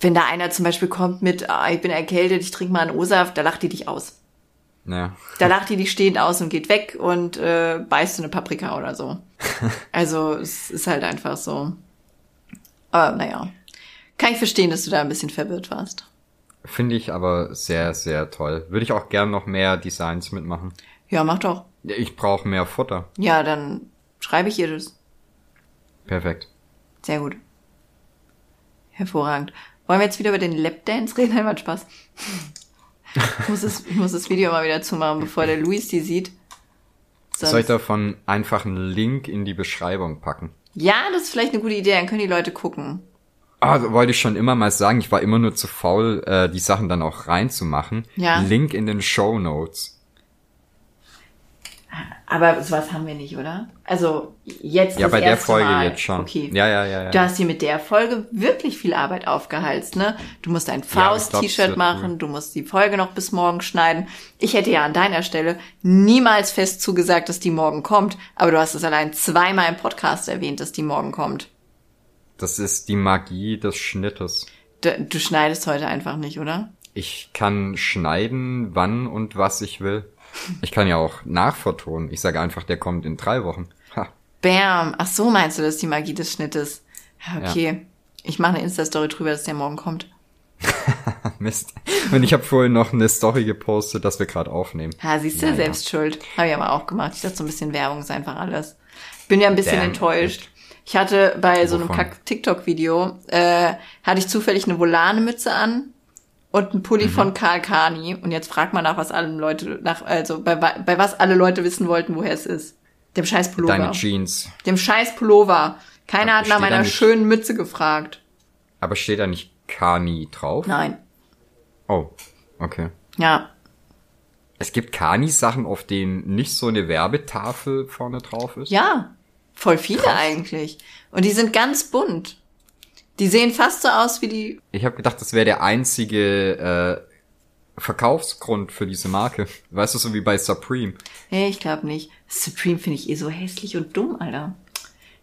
wenn da einer zum Beispiel kommt mit, ah, ich bin erkältet, ich trinke mal einen O-Saft, da lacht die dich aus. Ja. Da lacht die dich stehend aus und geht weg und äh, beißt eine Paprika oder so. Also es ist halt einfach so. Aber naja. Kann ich verstehen, dass du da ein bisschen verwirrt warst. Finde ich aber sehr, sehr toll. Würde ich auch gern noch mehr Designs mitmachen. Ja, mach doch. Ich brauche mehr Futter. Ja, dann schreibe ich ihr das. Perfekt. Sehr gut. Hervorragend. Wollen wir jetzt wieder über den Lapdance reden? Nein, macht Spaß. Ich muss, das, ich muss das Video mal wieder zumachen, bevor der Luis die sieht. Sonst- Soll ich davon einfach einen Link in die Beschreibung packen? ja, das ist vielleicht eine gute Idee, dann können die Leute gucken. Ah, das wollte ich schon immer mal sagen. Ich war immer nur zu faul, äh, die Sachen dann auch reinzumachen. Ja. Link in den Show Notes. Aber sowas haben wir nicht, oder? Also jetzt Ja, das bei der Folge Mal. jetzt schon. Okay. Ja, ja, ja, ja. Du hast dir mit der Folge wirklich viel Arbeit aufgehalst, ne? Du musst ein Ja, Faust-T-Shirt wird machen, du musst die Folge noch bis morgen schneiden. Ich hätte ja an deiner Stelle niemals fest zugesagt, dass die morgen kommt, aber du hast es allein zweimal im Podcast erwähnt, dass die morgen kommt. Das ist die Magie des Schnittes. Du, du schneidest heute einfach nicht, oder? Ich kann schneiden, wann und was ich will. Ich kann ja auch nachvertonen. Ich sage einfach, der kommt in drei Wochen. Ha. Bam. Ach so, meinst du, das ist die Magie des Schnittes? Ja, okay. Ich mache eine Insta-Story drüber, dass der morgen kommt. Mist. Und ich habe vorhin noch eine Story gepostet, dass wir gerade aufnehmen. Ha, siehst du, Naja. selbst schuld. Habe ich aber auch gemacht. Ich dachte, so ein bisschen Werbung ist einfach alles. Bin ja ein bisschen Damn, enttäuscht. Ich hatte bei so einem Wovon? Kack-TikTok-Video, äh, hatte ich zufällig eine Volane-Mütze an und einen Pulli Mhm. von Karl Kani. Und jetzt frag mal nach, was alle Leute, nach, also bei, bei was alle Leute wissen wollten, woher es ist. Dem scheiß Pullover. Deine Jeans. Dem scheiß Pullover. Keiner Aber hat nach meiner nicht- schönen Mütze gefragt. Aber steht da nicht Kani drauf? Nein. Oh, okay. Ja. Es gibt Kani-Sachen, auf denen nicht so eine Werbetafel vorne drauf ist. Ja, voll viele eigentlich. Und die sind ganz bunt. Die sehen fast so aus wie die. Ich habe gedacht, das wäre der einzige äh, Verkaufsgrund für diese Marke. Weißt du, so wie bei Supreme. Nee, ich glaube nicht. Supreme finde ich eh so hässlich und dumm, Alter.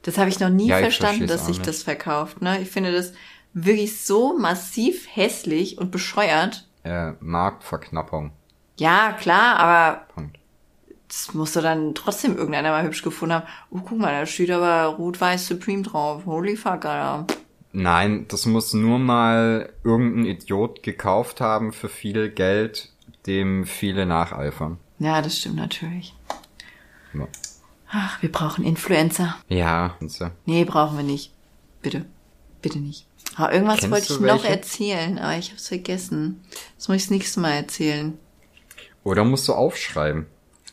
Das habe ich noch nie Ja, verstanden, dass sich das verkauft. Ne? Ich finde das wirklich so massiv hässlich und bescheuert. Äh, Marktverknappung. Ja, klar, aber Punkt. das musste dann trotzdem irgendeiner mal hübsch gefunden haben. Oh, guck mal, da steht aber rot-weiß Supreme drauf. Holy fuck, Alter. Nein, das muss nur mal irgendein Idiot gekauft haben für viel Geld, dem viele nacheifern. Ja, das stimmt natürlich. Ja. Ach, wir brauchen Influencer. Ja, und so. Nee, brauchen wir nicht. Bitte. Bitte nicht. Ah, irgendwas Kennst wollte ich noch erzählen, aber ich habe es vergessen. Das muss ich das nächste Mal erzählen. Oder musst du aufschreiben.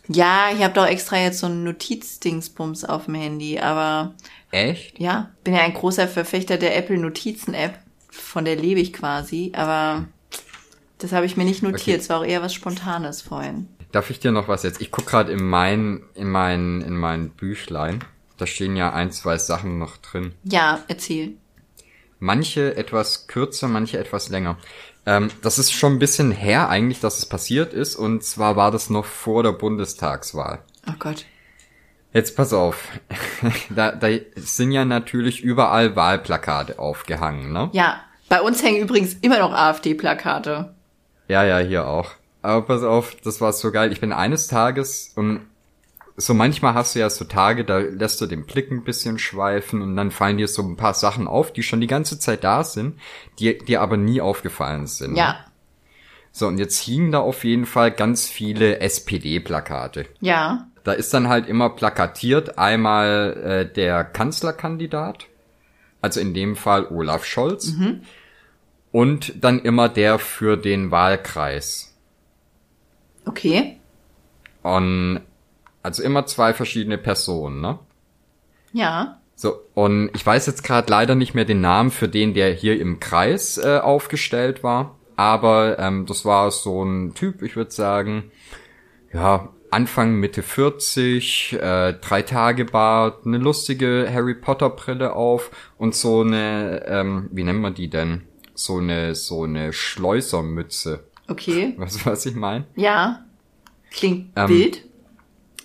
Ja, ich habe doch extra jetzt so einen Notizdingsbums auf dem Handy, aber Echt? ja, bin ja ein großer Verfechter der Apple Notizen App, von der lebe ich quasi, aber das habe ich mir nicht notiert, Okay. es war auch eher was Spontanes vorhin. Darf ich dir noch was jetzt? Ich guck gerade in mein, in mein, in mein Büchlein. Da stehen ja ein, zwei Sachen noch drin. Ja, erzähl. Manche etwas kürzer, manche etwas länger. Ähm, das ist schon ein bisschen her eigentlich, dass es passiert ist. Und zwar war das noch vor der Bundestagswahl. Oh Gott. Jetzt pass auf. da, da sind ja natürlich überall Wahlplakate aufgehangen, ne? Ja, bei uns hängen übrigens immer noch AfD-Plakate. Ja, ja, hier auch. Aber pass auf, das war so geil. Ich bin eines Tages und so manchmal hast du ja so Tage, da lässt du den Blick ein bisschen schweifen und dann fallen dir so ein paar Sachen auf, die schon die ganze Zeit da sind, die dir aber nie aufgefallen sind. ne? Ja, So, und jetzt hingen da auf jeden Fall ganz viele SPD-Plakate. ja, Da ist dann halt immer plakatiert einmal äh, der Kanzlerkandidat, also in dem Fall Olaf Scholz, und dann immer der für den Wahlkreis. okay. Und also immer zwei verschiedene Personen, ne? Ja, So, und ich weiß jetzt gerade leider nicht mehr den Namen für den, der hier im Kreis äh, aufgestellt war. Aber ähm, das war so ein Typ, ich würde sagen, ja, Anfang, Mitte 40, äh, drei Tage Bart, eine lustige Harry Potter Brille auf und so eine, ähm, wie nennt man die denn? So eine, so eine Schleusermütze. Okay. Weißt du, was ich meine? Ja. Klingt Ähm, wild.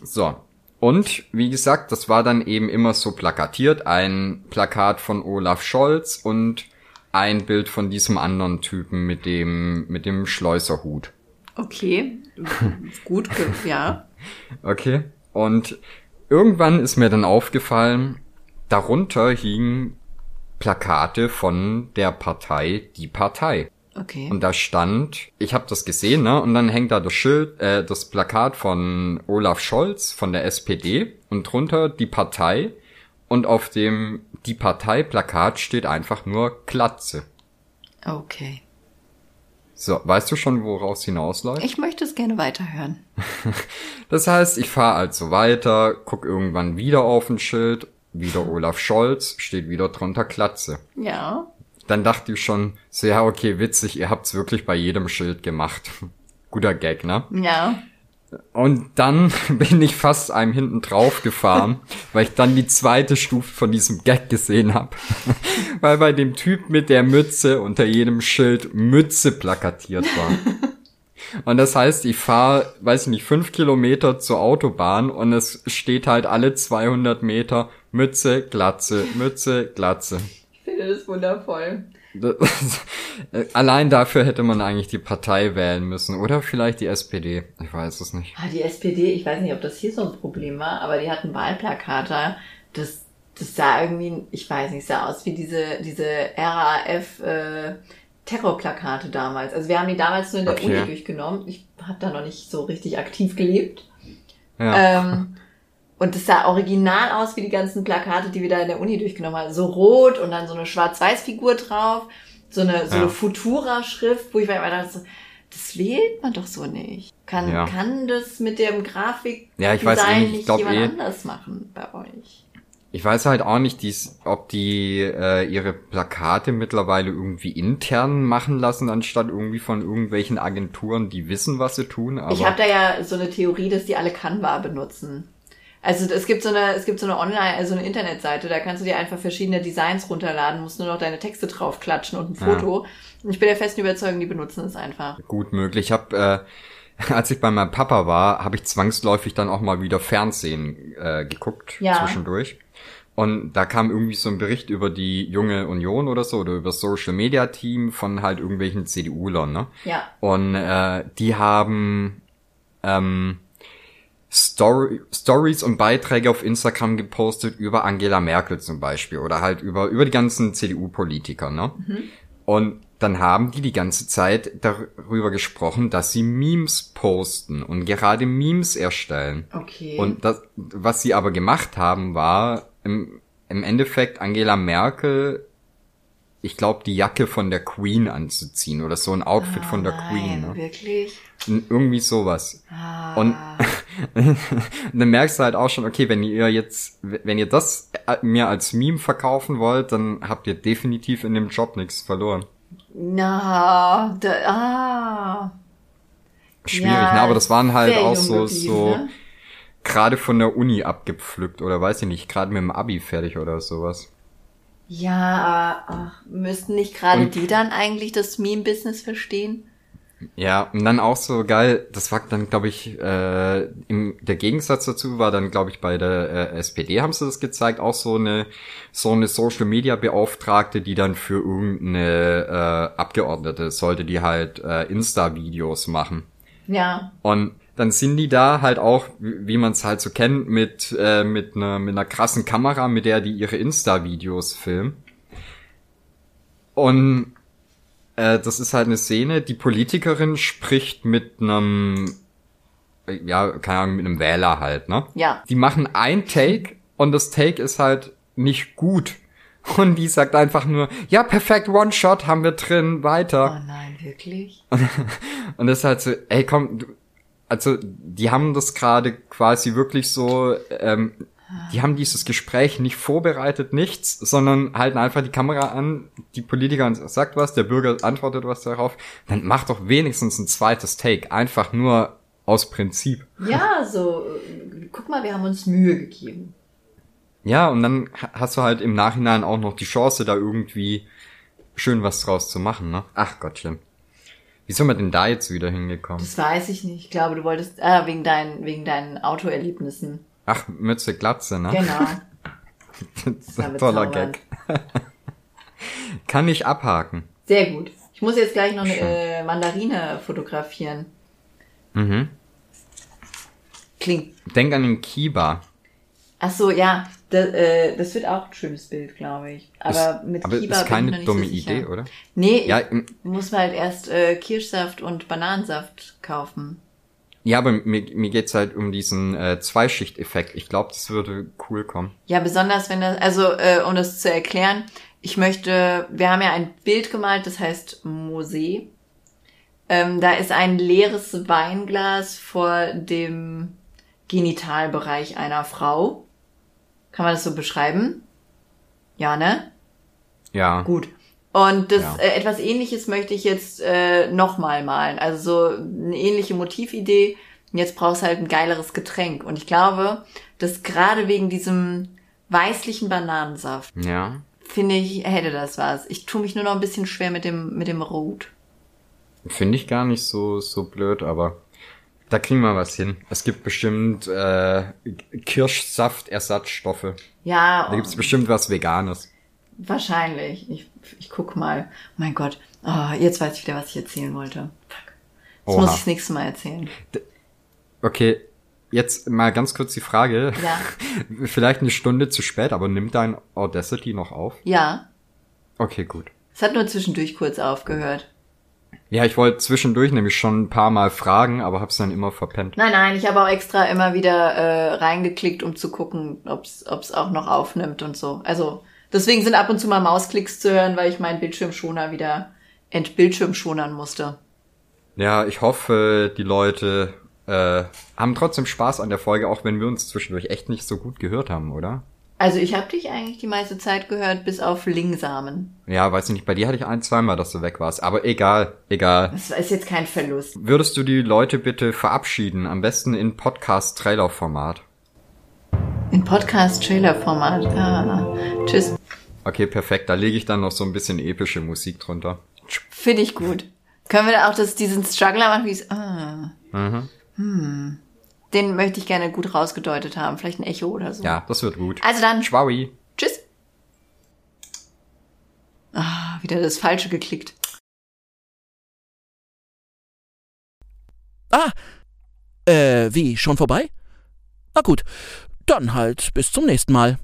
So. Und wie gesagt, das war dann eben immer so plakatiert. Ein Plakat von Olaf Scholz und ein Bild von diesem anderen Typen mit dem, mit dem Schleuserhut. Okay. Gut, ja. Okay. Und irgendwann ist mir dann aufgefallen, darunter hingen Plakate von der Partei Die Partei. Okay. Und da stand, ich habe das gesehen, ne? Und dann hängt da das Schild, äh, das Plakat von Olaf Scholz von der SPD und drunter die Partei. Und auf dem die Partei-Plakat steht einfach nur Glatze. Okay. So, weißt du schon, woraus hinausläuft? Ich möchte es gerne weiterhören. Das heißt, ich fahre also weiter, guck irgendwann wieder auf ein Schild, wieder Olaf Scholz, steht wieder drunter Glatze. Ja. Dann dachte ich schon, so ja, okay, witzig, ihr habt's wirklich bei jedem Schild gemacht. Guter Gag, ne? Ja. Und dann bin ich fast einem hinten drauf gefahren, weil ich dann die zweite Stufe von diesem Gag gesehen habe. weil bei dem Typ mit der Mütze unter jedem Schild Mütze plakatiert war. Und das heißt, ich fahre, weiß ich nicht, fünf Kilometer zur Autobahn und es steht halt alle 200 Meter Mütze, Glatze, Mütze, Glatze. Ich finde das wundervoll. Das, äh, allein dafür hätte man eigentlich die Partei wählen müssen oder vielleicht die SPD. Ich weiß es nicht. Ah, die SPD, ich weiß nicht, ob das hier so ein Problem war, aber die hatten Wahlplakate. Das, das sah irgendwie, ich weiß nicht, sah aus wie diese, diese RAF äh, Terrorplakate damals. Also wir haben die damals nur in der Okay. Uni durchgenommen. Ich habe da noch nicht so richtig aktiv gelebt. Ja. Ähm, und das sah original aus wie die ganzen Plakate, die wir da in der Uni durchgenommen haben. So rot und dann so eine Schwarz-Weiß-Figur drauf, so eine, so Ja. eine Futura-Schrift, wo ich mir immer dachte, so, das wählt man doch so nicht. Kann, Ja. kann das mit dem Grafik Ja, ich weiß eh nicht, ich glaub jemand eh- anders machen bei euch? Ich weiß halt auch nicht, dies, ob die äh, ihre Plakate mittlerweile irgendwie intern machen lassen, anstatt irgendwie von irgendwelchen Agenturen, die wissen, was sie tun. Aber ich habe da ja so eine Theorie, dass die alle Canva benutzen. Also es gibt so eine, es gibt so eine Online, also eine Internetseite, da kannst du dir einfach verschiedene Designs runterladen, musst nur noch deine Texte draufklatschen und ein Foto. Und ich bin der festen Überzeugung, die benutzen es einfach. gut möglich. Ich habe, äh, als ich bei meinem Papa war, habe ich zwangsläufig dann auch mal wieder Fernsehen äh, geguckt Ja. zwischendurch. Und da kam irgendwie so ein Bericht über die junge Union oder so oder über das Social Media Team von halt irgendwelchen CDU-Lern, ne? Ja. Und äh, die haben ähm, Story, Stories und Beiträge auf Instagram gepostet über Angela Merkel zum Beispiel oder halt über über die ganzen CDU-Politiker, ne? Und dann haben die die ganze Zeit darüber gesprochen, dass sie Memes posten und gerade Memes erstellen. Okay. Und das, was sie aber gemacht haben, war im, im Endeffekt Angela Merkel, ich glaube, die Jacke von der Queen anzuziehen oder so ein Outfit von der Queen. Nein, Ne? wirklich? Irgendwie sowas. Ah. Und dann merkst du halt auch schon, okay, wenn ihr jetzt, wenn ihr das äh, mir als Meme verkaufen wollt, dann habt ihr definitiv in dem Job nichts verloren. Na, da, ah. Schwierig, Ja, ne? Aber das waren halt auch so, so ne? gerade von der Uni abgepflückt oder weiß ich nicht, gerade mit dem Abi fertig oder sowas. Ja, ach, müssten nicht gerade die dann eigentlich das Meme-Business verstehen? Ja, und dann auch so geil, das war dann, glaube ich, äh, im, der Gegensatz dazu war dann, glaube ich, bei der äh, SPD haben sie das gezeigt, auch so eine so eine Social Media Beauftragte, die dann für irgendeine äh, Abgeordnete sollte die halt äh, Insta-Videos machen. Ja. Und dann sind die da halt auch, wie man es halt so kennt, mit äh, mit einer mit einer krassen Kamera, mit der die ihre Insta-Videos filmen. Und äh, das ist halt eine Szene, die Politikerin spricht mit einem, ja, keine Ahnung, mit einem Wähler halt, ne? Ja. Die machen ein Take und das Take ist halt nicht gut. Und die sagt einfach nur, ja, perfekt, One-Shot haben wir drin, Oh weiter. nein, wirklich? Und das ist halt so, ey, komm, du, also die haben das gerade quasi wirklich so, ähm, Die haben dieses Gespräch nicht vorbereitet, nichts, sondern halten einfach die Kamera an, die Politiker sagt was, der Bürger antwortet was darauf. Dann mach doch wenigstens ein zweites Take. Einfach nur aus Prinzip. Ja, so, äh, guck mal, wir haben uns Mühe gegeben. Ja, und dann hast du halt im Nachhinein auch noch die Chance, da irgendwie schön was draus zu machen, ne? Ach Gottchen. Wie sind wir denn da jetzt wieder hingekommen? Das weiß ich nicht. Ich glaube, du wolltest, ah, wegen deinen, wegen deinen Autoerlebnissen. Ach, Mütze Glatze, ne? Genau. das ist ein toller Gag. Kann ich abhaken. Sehr gut. Ich muss jetzt gleich noch eine äh, Mandarine fotografieren. Mhm. Klingt. Denk an den Kiba. Ach so, ja. Das, äh, das wird auch ein schönes Bild, glaube ich. Aber ist, mit aber Kiba ist keine bin ich noch dumme nicht so sicher. Idee, oder? Nee, Ja, muss halt erst äh, Kirschsaft und Bananensaft kaufen. Ja, aber mir, mir geht's halt um diesen äh, Zweischichteffekt. Ich glaube, das würde cool kommen. Ja, besonders wenn das, also äh, um das zu erklären, ich möchte, wir haben ja ein Bild gemalt, das heißt Mosee. Ähm, da ist ein leeres Weinglas vor dem Genitalbereich einer Frau. Kann man das so beschreiben? Ja, ne? Ja. Gut. Und das Ja. äh, etwas ähnliches möchte ich jetzt äh, nochmal malen. Also so eine ähnliche Motividee. Und jetzt brauchst du halt ein geileres Getränk. Und ich glaube, dass gerade wegen diesem weißlichen Bananensaft, Ja. finde ich, hätte das was. Ich tue mich nur noch ein bisschen schwer mit dem, mit dem Rot. Finde ich gar nicht so, so blöd, aber da kriegen wir was hin. Es gibt bestimmt äh, Kirschsaftersatzstoffe. Ja, Da gibt's bestimmt was Veganes. Wahrscheinlich. Ich, ich guck mal. Mein Gott. Oh, jetzt weiß ich wieder, was ich erzählen wollte. Fuck. Das Oha. muss ich das nächste Mal erzählen. Okay, jetzt mal ganz kurz die Frage. Ja. Vielleicht eine Stunde zu spät, aber nimmt dein Audacity noch auf? Ja. Okay, gut. Es hat nur zwischendurch kurz aufgehört. Ja, ich wollte zwischendurch nämlich schon ein paar Mal fragen, aber hab's dann immer verpennt. Nein, nein, ich habe auch extra immer wieder äh, reingeklickt, um zu gucken, ob's ob's auch noch aufnimmt und so. Also deswegen sind ab und zu mal Mausklicks zu hören, weil ich meinen Bildschirmschoner wieder entbildschirmschonern musste. Ja, ich hoffe, die Leute äh, haben trotzdem Spaß an der Folge, auch wenn wir uns zwischendurch echt nicht so gut gehört haben, oder? Also ich habe dich eigentlich die meiste Zeit gehört, bis auf Lingsamen. Ja, weiß ich nicht, bei dir hatte ich ein, zweimal, dass du weg warst. Aber egal, egal. Das ist jetzt kein Verlust. Würdest du die Leute bitte verabschieden, am besten in Podcast-Trailer-Format? In Podcast-Trailer-Format. Ah, tschüss. Okay, perfekt, da lege ich dann noch so ein bisschen epische Musik drunter. Finde ich gut. Können wir da auch das, diesen Struggler machen, wie es... Ah. Mhm. Hm. Den möchte ich gerne gut rausgedeutet haben. Vielleicht ein Echo oder so. Ja, das wird gut. Also dann, Schwaui. Tschüss. Ah, wieder das Falsche geklickt. Ah, äh, wie, schon vorbei? Na gut, dann halt bis zum nächsten Mal.